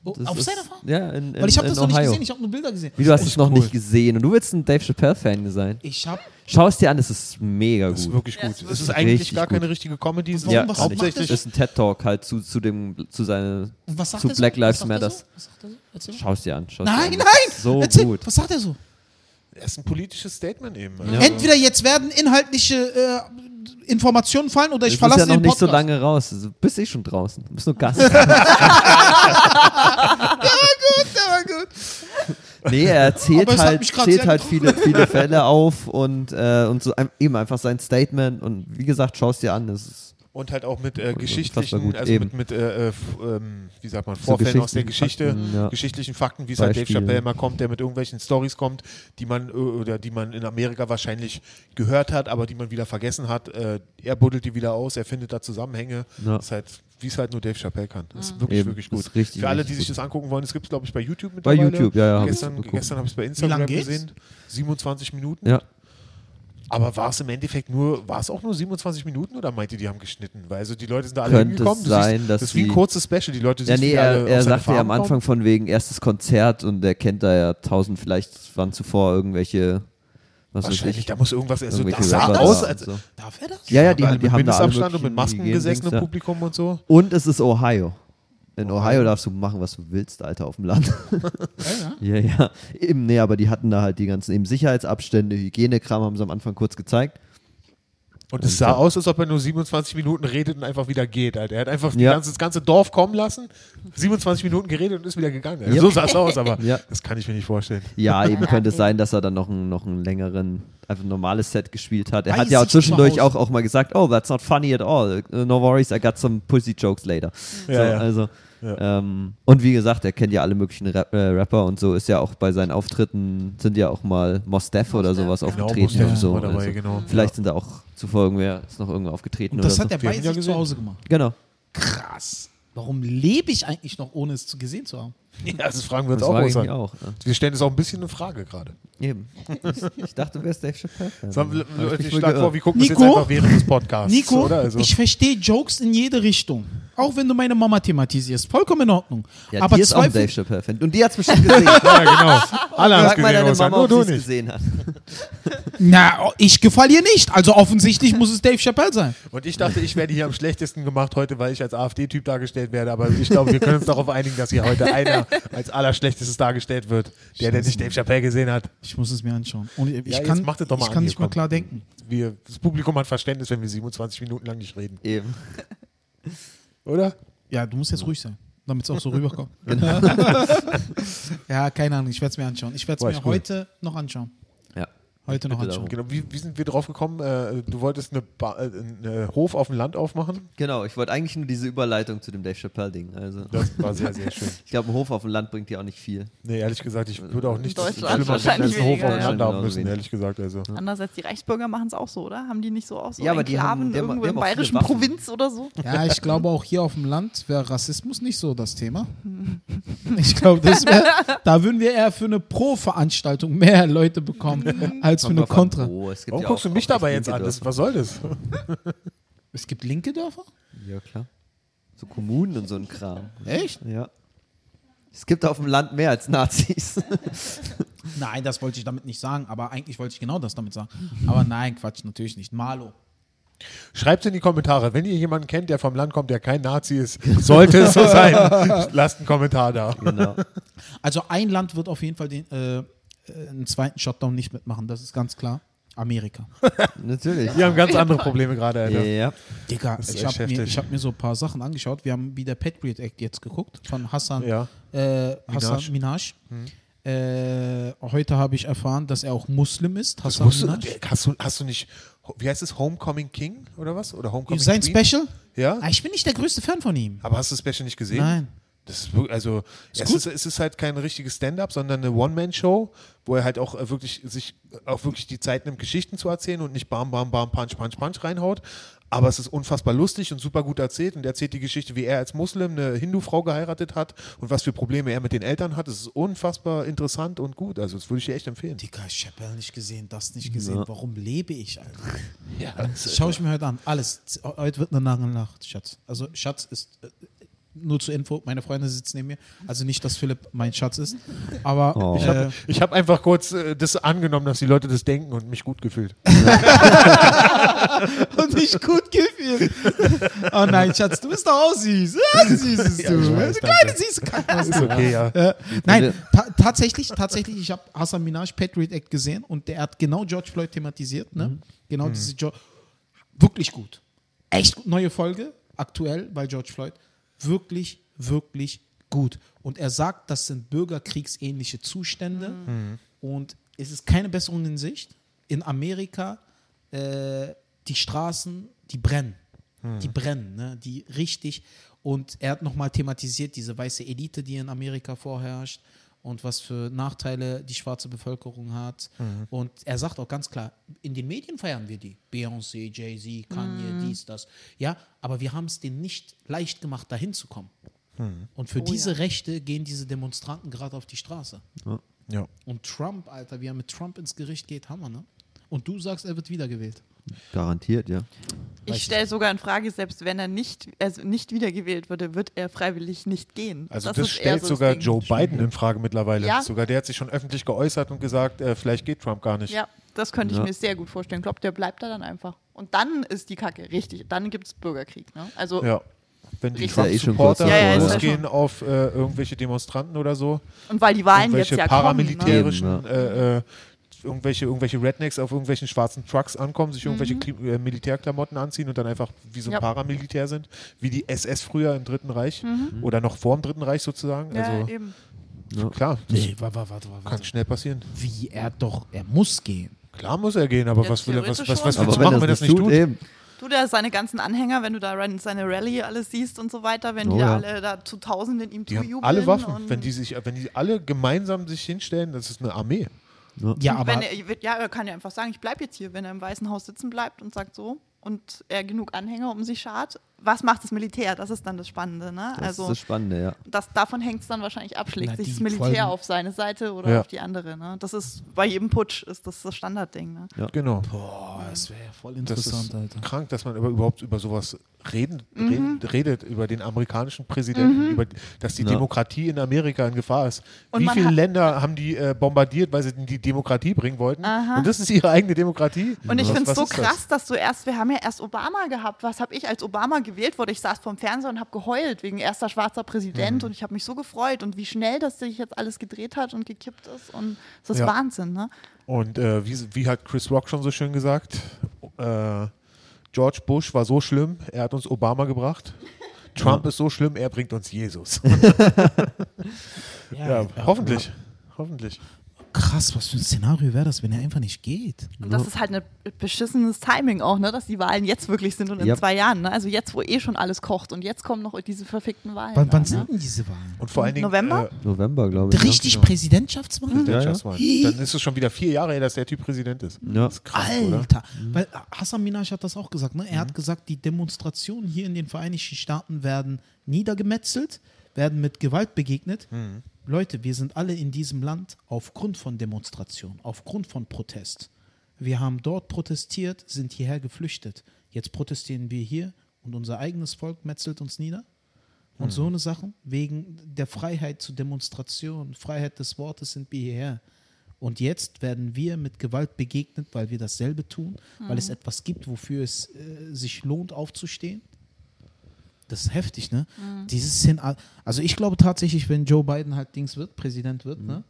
Oh, Das auf ist- seiner Farm? Ja, in, in, Weil ich habe das noch nicht Ohio. gesehen, ich habe nur Bilder gesehen. Wie, du hast es noch cool. nicht gesehen und du willst ein Dave Chappelle-Fan sein. Ich habe Schau es dir an, es ist mega Das ist gut. wirklich Ja, gut. es ist Es ist eigentlich gar keine gut. richtige Comedy. es ist Warum? Ja, was hauptsächlich. er ist ein TED-Talk halt zu, zu dem, zu seiner, was sagt zu er so? Black Was Lives sagt er Matters. So? Er so? Schau es dir an. schau's Nein, dir nein! an. So Erzähl, gut. was sagt er so? Es ist ein politisches Statement eben. Also, Ja. Entweder jetzt werden inhaltliche äh, Informationen fallen oder ich Ich verlasse ja noch den nicht Podcast. so lange raus. Du bist eh schon draußen. Du bist nur Gast. Der war gut. nee, er erzählt Aber es hat halt, zählt halt viele, viele Fälle auf und, äh, und so eben einfach sein Statement. Und wie gesagt, schau es dir an. Das ist Und halt auch mit äh, geschichtlichen, gut, also eben. mit, mit äh, äh, ähm, wie sagt man, Vorfällen aus der Geschichte, Fakten, ja. geschichtlichen Fakten, wie es halt Dave. Chappelle mal kommt, der mit irgendwelchen Stories kommt, die man äh, oder die man in Amerika wahrscheinlich gehört hat, aber die man wieder vergessen hat. Äh, er buddelt die wieder aus, er findet da Zusammenhänge. Ja. Das ist halt, wie es halt nur Dave Chappelle kann. Das ist wirklich, Eben, wirklich gut. richtig, Für alle, die sich das angucken wollen, es gibt es, glaube ich, bei YouTube Bei mittlerweile. YouTube, ja, ja, Gestern, habe ich es bei Instagram gesehen. 27 Minuten. ja. Aber war es im Endeffekt nur, war es auch nur 27 Minuten oder meinte die haben geschnitten? Weil also die Leute sind da alle Könnte hingekommen. siehst, sein, dass das ist wie ein die- kurzes Special. Die Leute Ja, siehst, nee, er, er sagte ja am Anfang von wegen erstes Konzert und er kennt da ja tausend, vielleicht waren zuvor irgendwelche, was Wahrscheinlich, ich, da muss irgendwas, also das sah Rapper aus, als so. Darf er das? Ja, ja, die, die mit haben da alle und mit Masken gesessen im ja. Publikum und so. Und es ist Ohio. In Ohio darfst du machen, was du willst, Alter, auf dem Land. Ja, ja. ja, ja. Eben, nee, aber die hatten da halt die ganzen eben Sicherheitsabstände, Hygienekram haben sie am Anfang kurz gezeigt. Und es sah aus, als ob er nur 27 Minuten redet und einfach wieder geht, Alter. Er hat einfach Ja. ganze, das ganze Dorf kommen lassen, 27 Minuten geredet und ist wieder gegangen. Ja. So sah es aus, aber Ja. das kann ich mir nicht vorstellen. Ja, eben könnte es sein, dass er dann noch einen, noch einen längeren, einfach ein normales Set gespielt hat. Er Bei hat ja auch zwischendurch auch, auch mal gesagt, oh, that's not funny at all. No worries, I got some pussy jokes later. So, ja. Also, Ja. ähm, und wie gesagt, er kennt ja alle möglichen Rap äh, Rapper und so ist ja auch bei seinen Auftritten, sind ja auch mal Mos Def oder sowas ja. Genau, aufgetreten. Mos Def und so. war dabei, also, genau. Vielleicht sind da auch zuvor irgendwer, ist noch irgendwer aufgetreten Und das oder hat so. er bei ja sich zu. Hause gemacht. Genau. Krass. Warum lebe ich eigentlich noch, ohne es zu gesehen zu haben? Ja, das fragen wir uns Das auch. frage auch. Ja. Wir stellen es auch ein bisschen in Frage gerade. Eben. Ich, dachte, du wärst Dave Chappelle. So, Hab ich schlage vor, wir gucken das jetzt Nico? einfach während des Podcasts. Nico, oder? Also, ich verstehe Jokes in jede Richtung. Auch wenn du meine Mama thematisierst. Vollkommen in Ordnung. Ja, Aber die ist auch Dave Chappelle-Fan. Und die hat es bestimmt gesehen. ja, genau. Alle haben es Sag mal gesehen, deine Mama, nur ob du sie es nicht. gesehen hat. Na, ich gefalle ihr nicht. Also offensichtlich muss es Dave Chappelle sein. Und ich dachte, ich werde hier am schlechtesten gemacht heute, weil ich als AfD-Typ dargestellt werde. Aber ich glaube, wir können uns darauf einigen, dass hier heute einer als allerschlechtestes dargestellt wird, der, der nicht Dave Chappelle gesehen hat. Ich muss es mir anschauen. Und ich Ja, kann, mach das doch mal ich an kann hier, nicht mal klar denken. Wir, das Publikum hat Verständnis, wenn wir 27 Minuten lang nicht reden. Eben. Oder? Ja, du musst jetzt ruhig sein, damit es auch so rüberkommt. Genau. ja, keine Ahnung, ich werde es mir anschauen. Ich werde es mir cool. heute noch anschauen. Heute noch anschauen. Genau. Wie, wie sind wir drauf gekommen? Äh, du wolltest eine ba äh, einen Hof auf dem Land aufmachen? Genau, ich wollte eigentlich nur diese Überleitung zu dem Dave Chappelle-Ding. Also, Das war sehr, sehr schön. ich glaube, ein Hof auf dem Land bringt dir auch nicht viel. Nee, ehrlich gesagt, ich würde auch nicht Deutschland schlimmer finden, wahrscheinlich als einen Hof auf dem Land haben müssen, ehrlich gesagt. Also. Andererseits, die Reichsbürger machen es auch so, oder? Haben die nicht so auch so Ja, aber die haben- haben- irgendwo auch viele bayerischen. Provinz oder so? Ja, ich glaube auch hier auf dem Land wäre Rassismus nicht so das Thema. Ich glaube, da würden wir eher für eine Pro-Veranstaltung mehr Leute bekommen als für Kommt eine Kontra. Es gibt Warum ja guckst auch- du mich dabei jetzt an? Das, was soll das? Es gibt linke Dörfer? Ja, klar. So Kommunen und so ein Kram. Echt? Ja. Es gibt auf dem Land mehr als Nazis. Nein, das wollte ich damit nicht sagen, aber eigentlich wollte ich genau das damit sagen. Aber nein, Quatsch, natürlich nicht. Malo. Schreibt in die Kommentare, wenn ihr jemanden kennt, der vom Land kommt, der kein Nazi ist, sollte es so sein, lasst einen Kommentar da. genau. Also ein Land wird auf jeden Fall den, äh, einen zweiten Shutdown nicht mitmachen, das ist ganz klar. Amerika. Natürlich. Wir haben ganz andere Probleme gerade, Alter. Ja. Digga, ich habe mir, ich hab mir so ein paar Sachen angeschaut. Wir haben wieder Patriot Act jetzt geguckt von Hassan, Ja. äh, Hassan Minaj. Minaj. Äh, heute habe ich erfahren, dass er auch Muslim ist. Hassan musst du, Minaj. hast, du, hast du nicht, wie heißt es, Homecoming King oder was? Oder Homecoming Sein Queen? Special? Ja? Ah, ich bin nicht der größte Fan von ihm. Aber hast du das Special nicht gesehen? Nein. Das ist wirklich, also es, gut. ist, es ist halt kein richtiges Stand-up, sondern eine One-Man-Show, wo er halt auch äh, wirklich sich auch wirklich die Zeit nimmt, Geschichten zu erzählen und nicht bam, bam, bam, punch, punch, punch reinhaut. Aber es ist unfassbar lustig und super gut erzählt und er erzählt die Geschichte, wie er als Muslim eine Hindu-Frau geheiratet hat und was für Probleme er mit den Eltern hat. Es ist unfassbar interessant und gut. Also das würde ich dir echt empfehlen. Digga, Chappelle nicht gesehen, das nicht gesehen. Ja. Warum lebe ich, Alter? Ja, schaue ich mir heute an. Alles. Heute wird eine lange Nacht, Schatz. Also Schatz ist äh, nur zur Info, meine Freunde sitzen neben mir. Also nicht, dass Philipp mein Schatz ist. Aber Oh. Ich äh, habe hab einfach kurz äh, das angenommen, dass die Leute das denken und mich gut gefühlt. und nicht gut gefühlt. oh nein, Schatz, du bist doch auch süß. Ja, süß bist Ja, du. ich du weiß, kleine süße Kacke. Ist okay, ja. Äh, nein, ta tatsächlich, tatsächlich, ich habe Hassan Minaj Patriot Act gesehen und der hat genau George Floyd thematisiert, ne? Genau diese jo wirklich gut. Echt gut. Neue Folge, aktuell bei George Floyd. Wirklich, wirklich gut. Und er sagt, das sind bürgerkriegsähnliche Zustände und es ist keine Besserung in Sicht. In Amerika, äh, die Straßen, die brennen. Die brennen, ne? die richtig. Und er hat nochmal thematisiert, diese weiße Elite, die in Amerika vorherrscht und was für Nachteile die schwarze Bevölkerung hat. Und er sagt auch ganz klar, in den Medien feiern wir die. Beyoncé, Jay-Z, Kanye, dies, das. Ja, aber wir haben es denen nicht leicht gemacht, dahin zu kommen. Und für Oh diese ja. Rechte gehen diese Demonstranten gerade auf die Straße. ja. Und Trump, Alter, wie er mit Trump ins Gericht geht, Hammer, ne? Und du sagst, er wird wiedergewählt. Garantiert, ja. Ich stelle sogar in Frage, selbst wenn er nicht, also nicht wiedergewählt würde, wird er freiwillig nicht gehen. Also das, ist eher stellt so das sogar Ding. Joe Biden in Frage mittlerweile. Ja. Sogar der hat sich schon öffentlich geäußert und gesagt, äh, vielleicht geht Trump gar nicht. Ja, das könnte ich Ja. mir sehr gut vorstellen. Ich glaube, der bleibt da dann einfach. Und dann ist die Kacke richtig. Dann gibt es Bürgerkrieg. Ne? Also Ja. Wenn die ja eh Trump-Supporter Ja, ja, ja losgehen schon. auf äh, irgendwelche Demonstranten oder so, Und weil die Wahlen jetzt irgendwelche ja kommen. Ne? paramilitärischen, äh, äh, irgendwelche, irgendwelche Rednecks auf irgendwelchen schwarzen Trucks ankommen, sich irgendwelche Kli- äh, Militärklamotten anziehen und dann einfach wie so ein Mhm. Ja. Paramilitär sind, wie die SS früher im Dritten Reich oder noch vor dem Dritten Reich sozusagen. Mhm. Ja, also eben. klar, das Nee, warte, warte, warte. kann schnell passieren. Wie er doch, er muss gehen. Klar muss er gehen, aber Ja, was will er, was, was, was willst Aber du wenn machen, wenn er das nicht tut, tut? eben. Du, da seine ganzen Anhänger, wenn du da seine Rallye alles siehst und so weiter, wenn die Oh da ja. alle da zu Tausenden ihm Die haben zujubeln. alle Waffen. und Wenn die sich, wenn die alle gemeinsam sich hinstellen, das ist eine Armee. Ja, aber wenn er, ja, er kann ja einfach sagen, ich bleibe jetzt hier, wenn er im Weißen Haus sitzen bleibt und sagt so und er genug Anhänger um sich schart. Was macht das Militär? Das ist dann das Spannende, ne? Das also ist das Spannende, ja. das, davon hängt es dann wahrscheinlich ab. Schlägt Na, sich das Militär folgen- auf seine Seite oder Ja. auf die andere. Ne? Das ist bei jedem Putsch ist das das Standardding. Ne? Genau. boah, das wäre ja voll Das ist interessant, Alter. krank, dass man über, überhaupt über sowas reden, Mhm. reden, redet, über den amerikanischen Präsidenten, über, dass die Ja. Demokratie in Amerika in Gefahr ist. Und Wie viele Länder haben die äh, bombardiert, weil sie die Demokratie bringen wollten? Aha. Und das ist ihre eigene Demokratie? Und ich finde es so ist das? krass, dass du erst, wir haben ja erst Obama gehabt. Was habe ich, als Obama gewählt wurde? Ich saß vorm Fernseher und habe geheult wegen erster schwarzer Mhm. Präsident und ich habe mich so gefreut und wie schnell das sich jetzt alles gedreht hat und gekippt ist. Und das ist Ja. Wahnsinn, ne? Und äh, wie, wie hat Chris Rock schon so schön gesagt, äh, George Bush war so schlimm, er hat uns Obama gebracht. Trump ist so schlimm, er bringt uns Jesus. ja, hoffentlich. Hoffentlich. Krass, was für ein Szenario wäre das, wenn er einfach nicht geht? Und das ist halt ein beschissenes Timing auch, ne? dass die Wahlen jetzt wirklich sind und in Ja. zwei Jahren. Ne? Also jetzt, wo eh schon alles kocht und jetzt kommen noch diese verfickten Wahlen. Wann, wann dann, sind ne? denn diese Wahlen? Und vor allen Dingen. November? Äh, November, glaube ich. Richtig genau. Präsidentschaftswahl? Präsidentschaftswahl. Dann ist es schon wieder vier Jahre her, dass der Typ Präsident ist. Ja. Das ist krass, oder? Alter, weil Hassan Minaj hat das auch gesagt. Ne? Er Mhm. hat gesagt, die Demonstrationen hier in den Vereinigten Staaten werden niedergemetzelt, werden mit Gewalt begegnet. Mhm. Leute, wir sind alle in diesem Land aufgrund von Demonstration, aufgrund von Protest. Wir haben dort protestiert, sind hierher geflüchtet. Jetzt protestieren wir hier und unser eigenes Volk metzelt uns nieder. Und Mhm. so eine Sachen, wegen der Freiheit zur Demonstration, Freiheit des Wortes sind wir hierher. Und jetzt werden wir mit Gewalt begegnet, weil wir dasselbe tun, weil es etwas gibt, wofür es äh, sich lohnt, aufzustehen. Das ist heftig, ne? Dieses Szen also ich glaube tatsächlich, wenn Joe Biden halt Dings wird, Präsident wird, ne?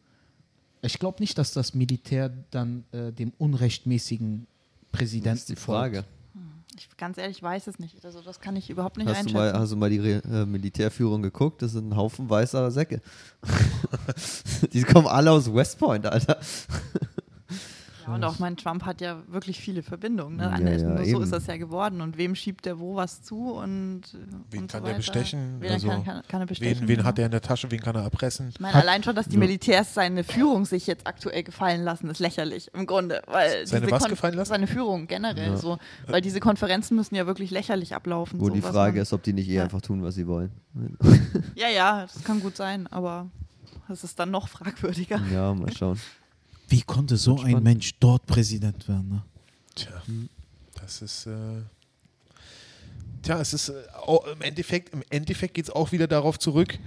Ich glaube nicht, dass das Militär dann äh, dem unrechtmäßigen Präsidenten Das ist die Frage. Ich ganz ehrlich weiß es nicht. Also das kann ich überhaupt nicht Hast du, einschätzen. mal, hast du mal die Re äh, Militärführung geguckt? Das sind ein Haufen weißer Säcke. die kommen alle aus West Point, Alter. Und auch mein Trump hat ja wirklich viele Verbindungen. Ne? Ja, ja, nur so eben. ist das ja geworden. Und wem schiebt der wo was zu und, Wen und kann so der bestechen? Wen Also, kann, kann, kann er bestechen? Wen, wen ja. hat er in der Tasche? Wen kann er erpressen? Ich meine, allein schon, dass die Militärs seine Führung sich jetzt aktuell gefallen lassen, ist lächerlich im Grunde. Weil Seine diese was Kon- gefallen lassen? Seine Führung generell so. Weil diese Konferenzen müssen ja wirklich lächerlich ablaufen. Wo so, die Frage man- ist, ob die nicht eh Ja. einfach tun, was sie wollen. Ja, ja, das kann gut sein, aber das ist dann noch fragwürdiger. Ja, mal schauen. Wie konnte so ein. Mensch dort Präsident werden? Ne? Tja, das ist. Äh, tja, es ist. Äh, Im Endeffekt, im Endeffekt geht es auch wieder darauf zurück,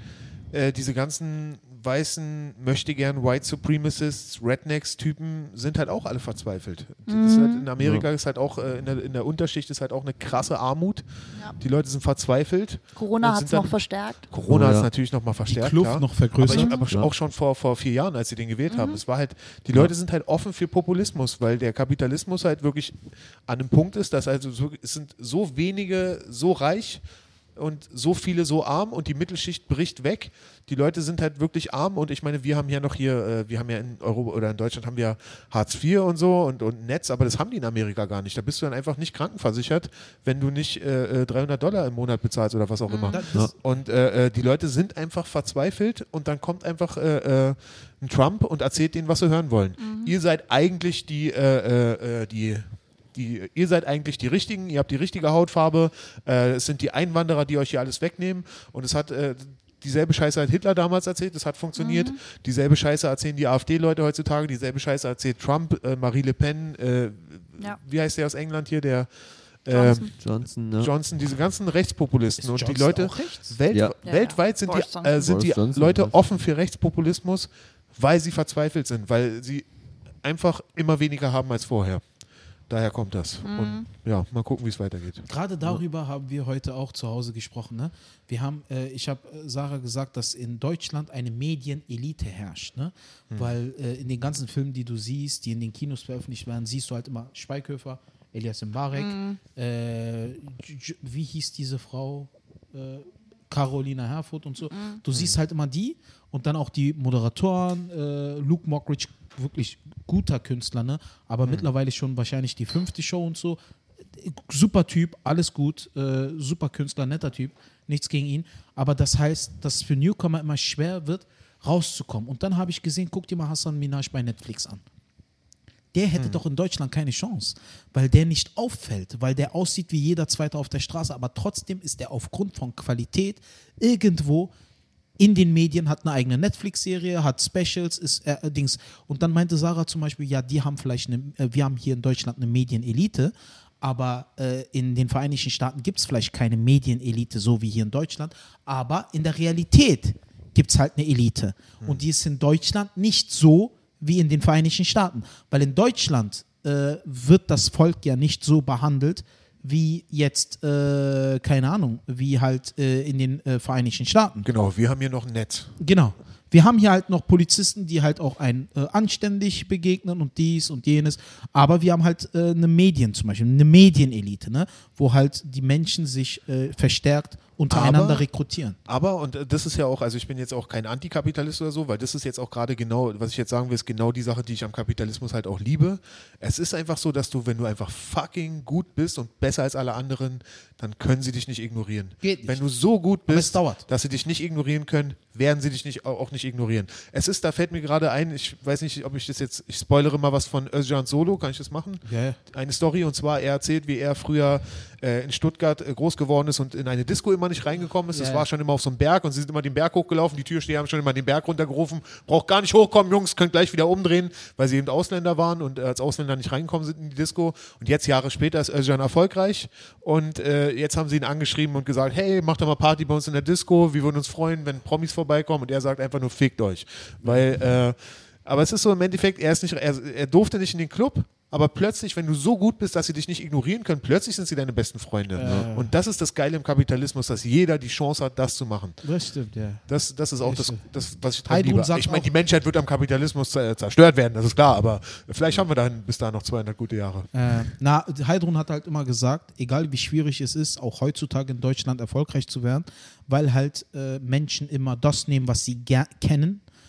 äh, diese ganzen weißen, möchte gern White Supremacists, Rednecks-Typen sind halt auch alle verzweifelt. Ist halt in Amerika ist halt auch, äh, in, der, in der Unterschicht ist halt auch eine krasse Armut. Ja. Die Leute sind verzweifelt. Corona hat es noch verstärkt. Corona Oh, hat ja. es natürlich nochmal Die verstärkt. Kluft klar. noch Aber, vergrößert. ich, aber Ja. auch schon vor, vor vier Jahren, als sie den gewählt haben. Es war halt, die Leute sind halt offen für Populismus, weil der Kapitalismus halt wirklich an einem Punkt ist, dass also so, es sind so wenige so reich und so viele so arm und die Mittelschicht bricht weg. Die Leute sind halt wirklich arm und ich meine, wir haben ja noch hier, äh, wir haben ja in Europa oder in Deutschland haben wir Hartz IV und so und, und Netz, aber das haben die in Amerika gar nicht. Da bist du dann einfach nicht krankenversichert, wenn du nicht äh, äh, 300 Dollar im Monat bezahlst oder was auch immer. Das ist- Und äh, äh, die Leute sind einfach verzweifelt und dann kommt einfach äh, äh, ein Trump und erzählt denen, was sie hören wollen. Ihr seid eigentlich die, äh, äh, äh, die, die, ihr seid eigentlich die Richtigen, ihr habt die richtige Hautfarbe, äh, es sind die Einwanderer, die euch hier alles wegnehmen und es hat äh, dieselbe Scheiße hat Hitler damals erzählt, das hat funktioniert. Dieselbe Scheiße erzählen die AfD-Leute heutzutage, dieselbe Scheiße erzählt Trump, äh, Marie Le Pen, äh, Ja. wie heißt der aus England hier, der äh, Johnson. Johnson, ne? Johnson, diese ganzen Rechtspopulisten Ist und die Johnson Leute auch rechts? Welt, Ja. Weltweit ja. sind Boris die, äh, sind die Johnson, Leute offen für Rechtspopulismus, weil sie verzweifelt sind, weil sie einfach immer weniger haben als vorher. Daher kommt das. Mhm. Und ja, mal gucken, wie es weitergeht. Gerade darüber haben wir heute auch zu Hause gesprochen. Ne? Wir haben, äh, ich habe äh, Sarah gesagt, dass in Deutschland eine Medienelite herrscht. Ne? Weil äh, in den ganzen Filmen, die du siehst, die in den Kinos veröffentlicht werden, siehst du halt immer Schweighöfer, Elias Mbarek, äh, J- J- wie hieß diese Frau? Carolina Herfurth und so. Du siehst halt immer die und dann auch die Moderatoren, äh, Luke Mockridge, wirklich guter Künstler, ne? aber mittlerweile schon wahrscheinlich die fünfte Show und so. Super Typ, alles gut, äh, super Künstler, netter Typ, nichts gegen ihn. Aber das heißt, dass es für Newcomer immer schwer wird, rauszukommen. Und dann habe ich gesehen, guck dir mal Hassan Minaj bei Netflix an. Der hätte doch in Deutschland keine Chance, weil der nicht auffällt, weil der aussieht wie jeder Zweite auf der Straße, aber trotzdem ist er aufgrund von Qualität irgendwo in den Medien, hat eine eigene Netflix-Serie, hat Specials, ist äh, Dings. Und dann meinte Sarah zum Beispiel, ja, die haben vielleicht eine, äh, wir haben hier in Deutschland eine Medienelite, aber äh, in den Vereinigten Staaten gibt es vielleicht keine Medienelite, so wie hier in Deutschland, aber in der Realität gibt es halt eine Elite. Und die ist in Deutschland nicht so wie in den Vereinigten Staaten. Weil in Deutschland äh, wird das Volk ja nicht so behandelt, wie jetzt, äh, keine Ahnung, wie halt äh, in den äh, Vereinigten Staaten. Genau, wir haben hier noch ein Netz. Genau. Wir haben hier halt noch Polizisten, die halt auch ein äh, anständig begegnen und dies und jenes. Aber wir haben halt äh, eine Medien zum Beispiel, eine Medienelite, ne? wo halt die Menschen sich äh, verstärkt untereinander Aber- rekrutieren. Aber, und äh, das ist ja auch, also ich bin jetzt auch kein Antikapitalist oder so, weil das ist jetzt auch gerade genau, was ich jetzt sagen will, ist genau die Sache, die ich am Kapitalismus halt auch liebe. Es ist einfach so, dass du, wenn du einfach fucking gut bist und besser als alle anderen, dann können sie dich nicht ignorieren. Geht nicht. Wenn du so gut bist, dass sie dich nicht ignorieren können, werden sie dich nicht, auch nicht ignorieren. Es ist, da fällt mir gerade ein, ich weiß nicht, ob ich das jetzt, ich spoilere mal was von Özcan Solo, kann ich das machen? Ja, ja. eine Story und zwar er erzählt, wie er früher in Stuttgart äh, groß geworden ist und in eine Disco immer nicht reingekommen ist. Das Ja. war schon immer auf so einem Berg und sie sind immer den Berg hochgelaufen. Die Türsteher haben schon immer den Berg runtergerufen. Braucht gar nicht hochkommen, Jungs, könnt gleich wieder umdrehen, weil sie eben Ausländer waren und äh, als Ausländer nicht reingekommen sind in die Disco. Und jetzt Jahre später ist Özcan erfolgreich und äh, jetzt haben sie ihn angeschrieben und gesagt, hey, macht doch mal Party bei uns in der Disco. Wir würden uns freuen, wenn Promis vorbeikommen. Und er sagt einfach nur, fickt euch. Weil äh, aber es ist so im Endeffekt, er, ist nicht, er, er durfte nicht in den Club, aber plötzlich, wenn du so gut bist, dass sie dich nicht ignorieren können, plötzlich sind sie deine besten Freunde. Und das ist das Geile im Kapitalismus, dass jeder die Chance hat, das zu machen. Das stimmt, ja. Das, das ist auch das, das, was ich dran Heidrun liebe. sagt Ich meine, die Menschheit wird am Kapitalismus zerstört werden, das ist klar, aber vielleicht haben wir dann bis da noch 200 gute Jahre. Äh, na, Heidrun hat halt immer gesagt, egal wie schwierig es ist, auch heutzutage in Deutschland erfolgreich zu werden, weil halt äh, Menschen immer das nehmen, was sie ger-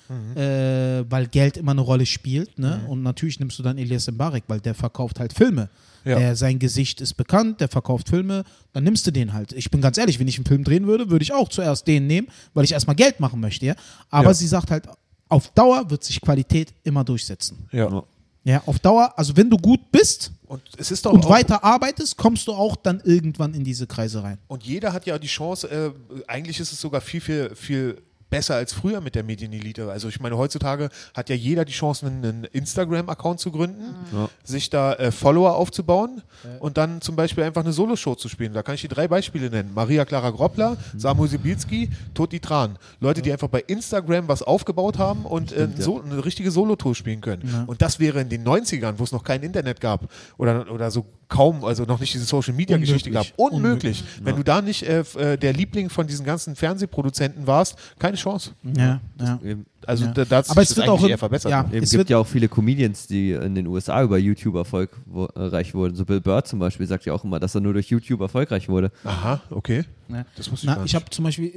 kennen äh, weil Geld immer eine Rolle spielt. Ne? Und natürlich nimmst du dann Elias Mbarek, weil der verkauft halt Filme. Ja. Der, sein Gesicht ist bekannt, der verkauft Filme, dann nimmst du den halt. Ich bin ganz ehrlich, wenn ich einen Film drehen würde, würde ich auch zuerst den nehmen, weil ich erstmal Geld machen möchte. Ja? Aber Ja. sie sagt halt, auf Dauer wird sich Qualität immer durchsetzen. Ja. Ja, auf Dauer, also wenn du gut bist Und es ist doch und weiter arbeitest, kommst du auch dann irgendwann in diese Kreise rein. Und jeder hat ja die Chance, äh, eigentlich ist es sogar viel, viel, viel besser als früher mit der Medienelite. Also ich meine, heutzutage hat ja jeder die Chance, einen, Instagram-Account zu gründen, Ja. sich da äh, Follower aufzubauen und dann zum Beispiel einfach eine Soloshow zu spielen. Da kann ich dir drei Beispiele nennen. Maria Clara Groppler, Samuel Sibilski, Toti Tran. Leute, die einfach bei Instagram was aufgebaut haben und äh, so, eine richtige Solo-Tour spielen können. Und das wäre in den 90ern, wo es noch kein Internet gab oder, oder so kaum, also noch nicht diese Social-Media-Geschichte gab. Unmöglich. Unmöglich. Wenn du da nicht äh, äh, der Liebling von diesen ganzen Fernsehproduzenten warst, keine Chance. Ja, ja. Eben, Also Ja. da, da hat sich Aber es das wird eigentlich auch- eher verbessert. ja. Es gibt ja auch viele Comedians, die in den USA über YouTube erfolg wo, äh, wurden. So Bill Burr zum Beispiel sagt ja auch immer, dass er nur durch YouTube erfolgreich wurde. Aha, okay. Ja. Das wusste ich Na, gar ich habe zum Beispiel,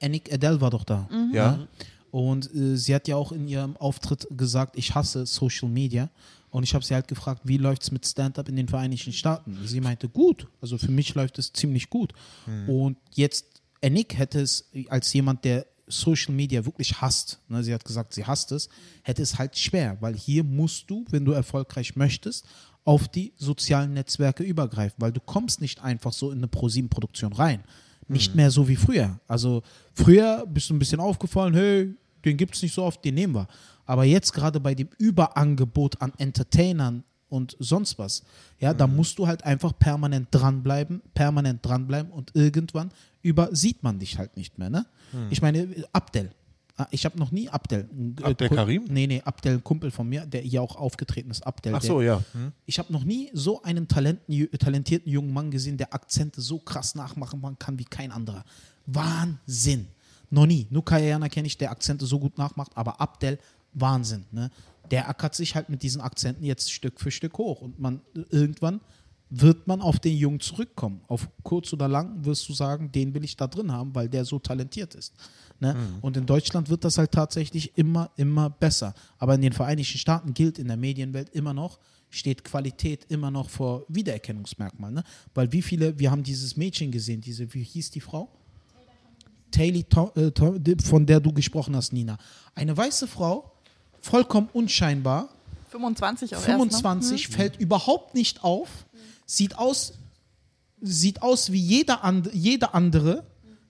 äh, Annick Adele war doch da. Ja. Und äh, sie hat ja auch in ihrem Auftritt gesagt, ich hasse Social Media. Und ich habe sie halt gefragt, wie läuft es mit Stand-up in den Vereinigten Staaten? Sie meinte, gut. Also für mich läuft es ziemlich gut. Und jetzt, Annick hätte es als jemand, der Social Media wirklich hasst, ne, sie hat gesagt, sie hasst es, hätte es halt schwer, weil hier musst du, wenn du erfolgreich möchtest, auf die sozialen Netzwerke übergreifen, weil du kommst nicht einfach so in eine ProSieben-Produktion rein. Nicht mehr so wie früher. Also früher bist du ein bisschen aufgefallen, hey, den gibt es nicht so oft, den nehmen wir. Aber jetzt gerade bei dem Überangebot an Entertainern und sonst was, ja, da musst du halt einfach permanent dranbleiben, permanent dranbleiben und irgendwann übersieht man dich halt nicht mehr, ne? Ich meine, Abdel. Ah, Ich habe noch nie Abdel. äh, Abdel Ku- Karim? Nee, nee, Abdel, ein Kumpel von mir, der hier auch aufgetreten ist, Abdel. Ach der, so, ja. Hm. ich habe noch nie so einen talenten, talentierten jungen Mann gesehen, der Akzente so krass nachmachen kann wie kein anderer. Wahnsinn. Noch nie. Nur Kayana kenne ich, der Akzente so gut nachmacht, aber Abdel, Wahnsinn. Ne? Der ackert sich halt mit diesen Akzenten jetzt Stück für Stück hoch. Und man irgendwann wird man auf den Jungen zurückkommen. Auf kurz oder lang wirst du sagen, den will ich da drin haben, weil der so talentiert ist. Ne? Und in Deutschland wird das halt tatsächlich immer, immer besser. Aber in den Vereinigten Staaten gilt in der Medienwelt immer noch, steht Qualität immer noch vor Wiedererkennungsmerkmal. Ne? Weil wie viele, wir haben dieses Mädchen gesehen, diese, wie hieß die Frau? Taylor, äh, die- von der du gesprochen hast, Nina. Eine weiße Frau, vollkommen unscheinbar, 25 auch 25, erst, ne? fällt überhaupt nicht auf, sieht aus, sieht aus wie jeder, and, jeder andere,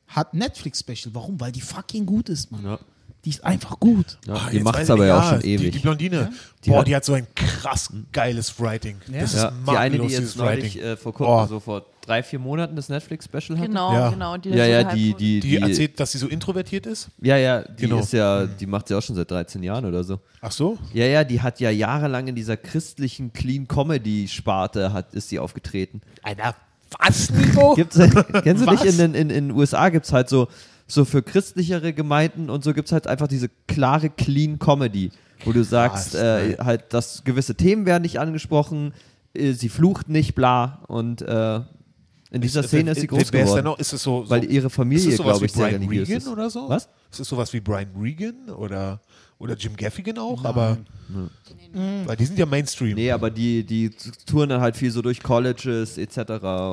hat Netflix-Special. Warum? Weil die fucking gut ist, Mann. Ja. Die ist einfach gut. Ja, Ah, die macht es aber ja auch ja, schon Die, ewig. die Blondine. Die Boah, hat- die hat so ein krass geiles Writing. Das ja, ist die eine, die jetzt neulich Writing. äh, vor, kur- Oh. so vor drei, vier Monaten das Netflix-Special hatte. Genau, Ja. genau. Die Ja, ja, die, die, Die die, erzählt, dass sie so introvertiert ist? ja, ja, die Genau. ist ja, die macht sie auch schon seit 13 Jahren oder so. Ach so? Ja, ja, die hat ja jahrelang in dieser christlichen Clean Comedy Sparte hat, ist sie aufgetreten. Alter, was, Nico? Gibt's, kennst du Was? nicht, in den in, in USA gibt es halt so, so für christlichere Gemeinden und so gibt es halt einfach diese klare Clean Comedy, wo du sagst, Krass, äh, halt, dass gewisse Themen werden nicht angesprochen, äh, sie flucht nicht, bla. Und äh, in dieser Szene ist sie groß geworden. noch? Ist es so, so Weil ihre ist Familie, glaube ich, wie sehr Brian religiös Regan ist. oder so? Was? Ist es sowas wie Brian Regan oder, oder Jim Gaffigan auch? Aber weil die sind ja Mainstream. Nee, aber die, die touren dann halt viel so durch Colleges etc.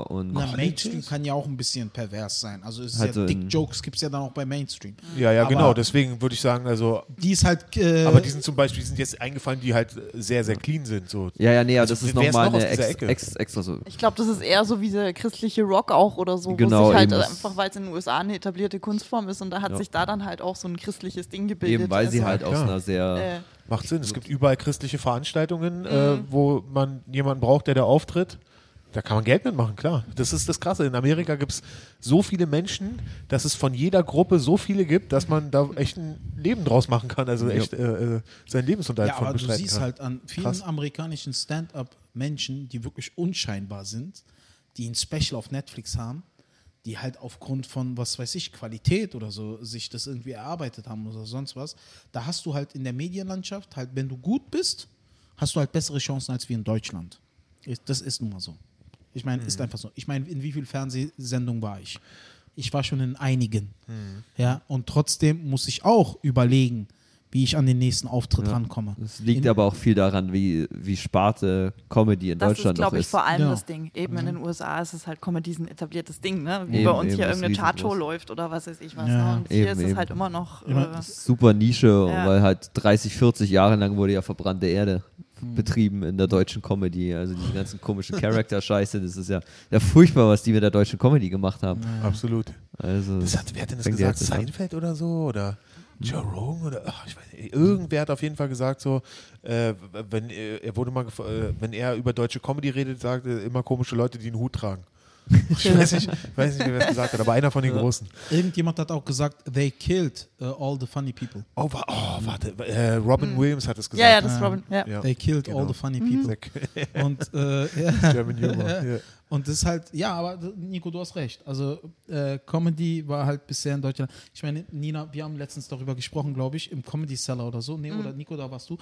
Und Na, Mainstream kann ja auch ein bisschen pervers sein. Also es ist Halt ja, so Dick Jokes gibt es ja dann auch bei Mainstream. Ja, ja, Aber genau. Deswegen würde ich sagen, also Die ist halt. Äh, Aber die sind zum Beispiel, die sind jetzt eingefallen, die halt sehr, sehr clean sind. So. ja, ja, nee, aber Also, das ist nochmal noch eine ex, ex, extra so. Ich glaube, das ist eher so wie der christliche Rock auch oder so, Genau, wo sich halt einfach, weil es in den USA eine etablierte Kunstform ist und da hat Ja. sich da dann halt auch so ein christliches Ding gebildet. Eben, weil sie Also, halt aus einer sehr. äh, Macht Sinn. Es gibt überall christliche Veranstaltungen, äh, wo man jemanden braucht, der da auftritt. Da kann man Geld mitmachen, klar. Das ist das Krasse. In Amerika gibt es so viele Menschen, dass es von jeder Gruppe so viele gibt, dass man da echt ein Leben draus machen kann. Also echt äh, äh, seinen Lebensunterhalt ja, von aber du siehst kann. halt an vielen Krass. amerikanischen Stand-up-Menschen, die wirklich unscheinbar sind, die ein Special auf Netflix haben, die halt aufgrund von, was weiß ich, Qualität oder so sich das irgendwie erarbeitet haben oder sonst was. Da hast du halt in der Medienlandschaft, halt, wenn du gut bist, hast du halt bessere Chancen als wir in Deutschland. Das ist nun mal so. Ich meine, ist einfach so. Ich meine, in wie vielen Fernsehsendungen war ich? Ich war schon in einigen. Ja, und trotzdem muss ich auch überlegen, wie ich an den nächsten Auftritt Ja. rankomme. Das liegt In- aber auch viel daran, wie, wie Sparte Comedy in Das ist, Deutschland noch glaube ich, ist. vor allem Ja. das Ding. Eben in den USA ist es halt Comedy ein etabliertes Ding, ne? Wie Eben, bei uns eben, hier ist irgendeine Chartshow läuft oder was weiß ich was. Ja. Ne? Und hier Eben, ist es eben. halt immer noch. Immer- Äh, Super Nische, Ja. weil halt 30, 40 Jahre lang wurde ja verbrannte Erde Hm. betrieben in der deutschen Comedy. Also diese ganzen komischen Charakter-Scheiße, das ist ja, ja furchtbar, was die mit der deutschen Comedy gemacht haben. Absolut. Also, Das hat, wer hat denn das gesagt? Seinfeld oder so? Oder Joe Rogan? Oder, ach, ich weiß nicht. Irgendwer hat auf jeden Fall gesagt, so, äh, wenn, äh, er wurde mal äh, wenn er über deutsche Comedy redet, sagt er immer komische Leute, die einen Hut tragen. Ich weiß nicht, ich weiß nicht wer es gesagt hat, aber einer von den Großen. Irgendjemand hat auch gesagt, they killed uh, all the funny people. Oh, wa oh warte, äh, Robin Williams hat es gesagt. ja, ja, das ist. Robin. Ja. Ja. They killed genau. all the funny people. Sehr- Und, äh, ja. German Humor. Ja. Und das ist halt, ja, aber Nico, du hast recht. Also äh, Comedy war halt bisher in Deutschland. Ich meine, Nina, wir haben letztens darüber gesprochen, glaube ich, im Comedy Seller oder so. Nee, oder Nico, da warst du,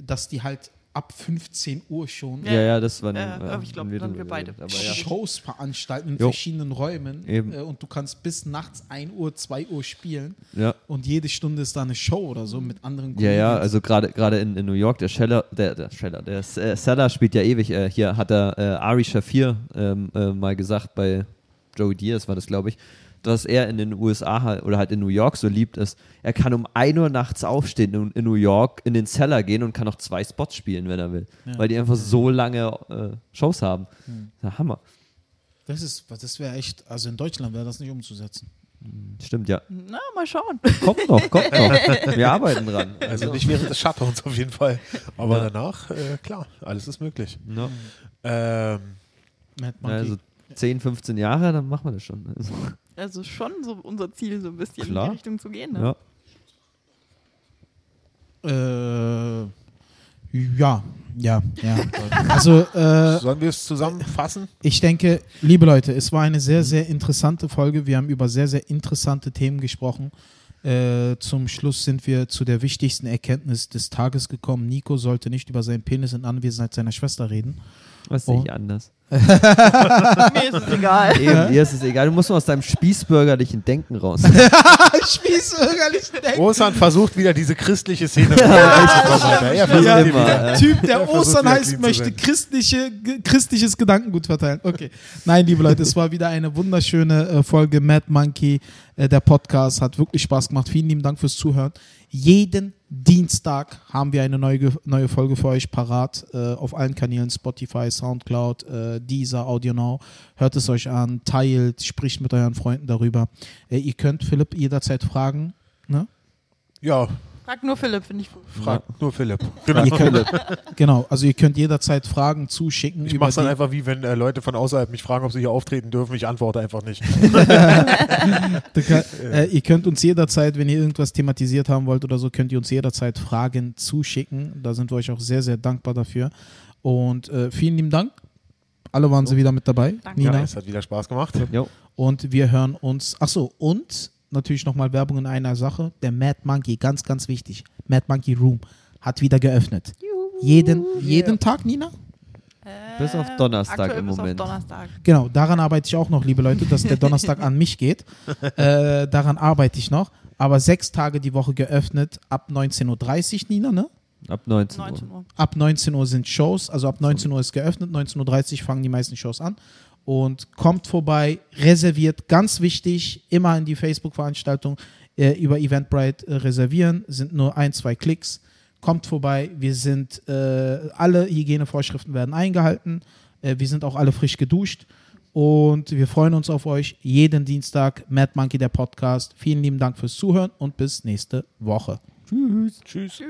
dass die halt ab 15 Uhr schon ja, ja, das war Ja, ich glaub, haben dann wir beide. Aber ja. Shows veranstalten in Jo. verschiedenen Räumen. Eben. Äh, und du kannst bis nachts 1 Uhr, 2 Uhr spielen. ja. Und jede Stunde ist da eine Show oder so mit anderen Ja, ja, Comedians. also gerade gerade in, in New York, der Scheller, der, der Scheller, der äh, Seller spielt ja ewig. Äh, hier hat er äh, Ari Shafir ähm, äh, mal gesagt bei Joey Diaz war das, glaube ich, dass er in den USA halt, oder halt in New York so liebt ist. Er kann um 1 Uhr nachts aufstehen und in New York in den Cellar gehen und kann noch zwei Spots spielen, wenn er will. Weil die einfach so lange äh, Shows haben. Ja, Hammer. Das ist, das wäre echt, also in Deutschland wäre das nicht umzusetzen. Stimmt, ja. Na, mal schauen. Kommt noch, kommt noch. Wir arbeiten dran. Also nicht während des Shutdowns auf jeden Fall. Aber danach, äh, klar, alles ist möglich. Ja. Ähm, Mad Ja, Monkey. also 10, 15 Jahre, dann machen wir das schon. Also, Also schon so unser Ziel, so ein bisschen Klar. in die Richtung zu gehen. Ne? ja. Äh, ja, ja, ja. Also, äh, sollen wir es zusammenfassen? ich denke, liebe Leute, es war eine sehr, sehr interessante Folge. Wir haben über sehr, sehr interessante Themen gesprochen. Äh, zum Schluss sind wir zu der wichtigsten Erkenntnis des Tages gekommen. Nico sollte nicht über seinen Penis in Anwesenheit seiner Schwester reden. Was sehe Oh. ich anders? Mir ist es egal. Eben, dir ist es egal. Du musst nur aus deinem spießbürgerlichen Denken raus. Spießbürgerlich denken. Osan versucht wieder diese christliche Szene ja, Ja, äh. Typ, der Er Ostern heißt, möchte christliche, christliches Gedankengut verteilen. Okay. Nein, liebe Leute, es war wieder eine wunderschöne äh, Folge Mad Monkey. Äh, der Podcast hat wirklich Spaß gemacht. Vielen lieben Dank fürs Zuhören. Jeden Dienstag haben wir eine neue, neue Folge für euch parat. Äh, auf allen Kanälen, Spotify, Soundcloud, äh, Deezer, Audio Now. Hört es euch an, teilt, spricht mit euren Freunden darüber. Äh, ihr könnt Philipp jederzeit fragen. Ne? Ja, Frag nur Philipp, finde ich gut. frag nur Philipp. Ihr könnt, genau, also ihr könnt jederzeit Fragen zuschicken. Ich über mach's dann einfach wie, wenn äh, Leute von außerhalb mich fragen, ob sie hier auftreten dürfen. Ich antworte einfach nicht. Kann, äh, ihr könnt uns jederzeit, wenn ihr irgendwas thematisiert haben wollt oder so, könnt ihr uns jederzeit Fragen zuschicken. Da sind wir euch auch sehr, sehr dankbar dafür. Und äh, vielen lieben Dank. Alle waren sie wieder mit dabei. Danke. Nina. Ja, es hat wieder Spaß gemacht. Jo. Und wir hören uns. Achso, und natürlich nochmal Werbung in einer Sache. Der Mad Monkey, ganz, ganz wichtig. Mad Monkey Room hat wieder geöffnet. Jeden, jeden Tag, Nina? Bis auf Donnerstag Aktuell im bis Moment. Auf Donnerstag. Genau, daran arbeite ich auch noch, liebe Leute, dass der Donnerstag an mich geht. Äh, daran arbeite ich noch. Aber sechs Tage die Woche geöffnet, ab 19.30 Uhr, Nina, ne? Ab 19 Uhr. 19 Uhr. Ab 19 Uhr sind Shows, also ab 19 Uhr ist geöffnet, 19.30 Uhr fangen die meisten Shows an. Und kommt vorbei, reserviert, ganz wichtig, immer in die Facebook-Veranstaltung äh, über Eventbrite äh, reservieren, sind nur ein, zwei Klicks. Kommt vorbei, wir sind, äh, alle Hygienevorschriften werden eingehalten, äh, wir sind auch alle frisch geduscht und wir freuen uns auf euch jeden Dienstag. Mad Monkey, der Podcast. Vielen lieben Dank fürs Zuhören und bis nächste Woche. Tschüss. Tschüss.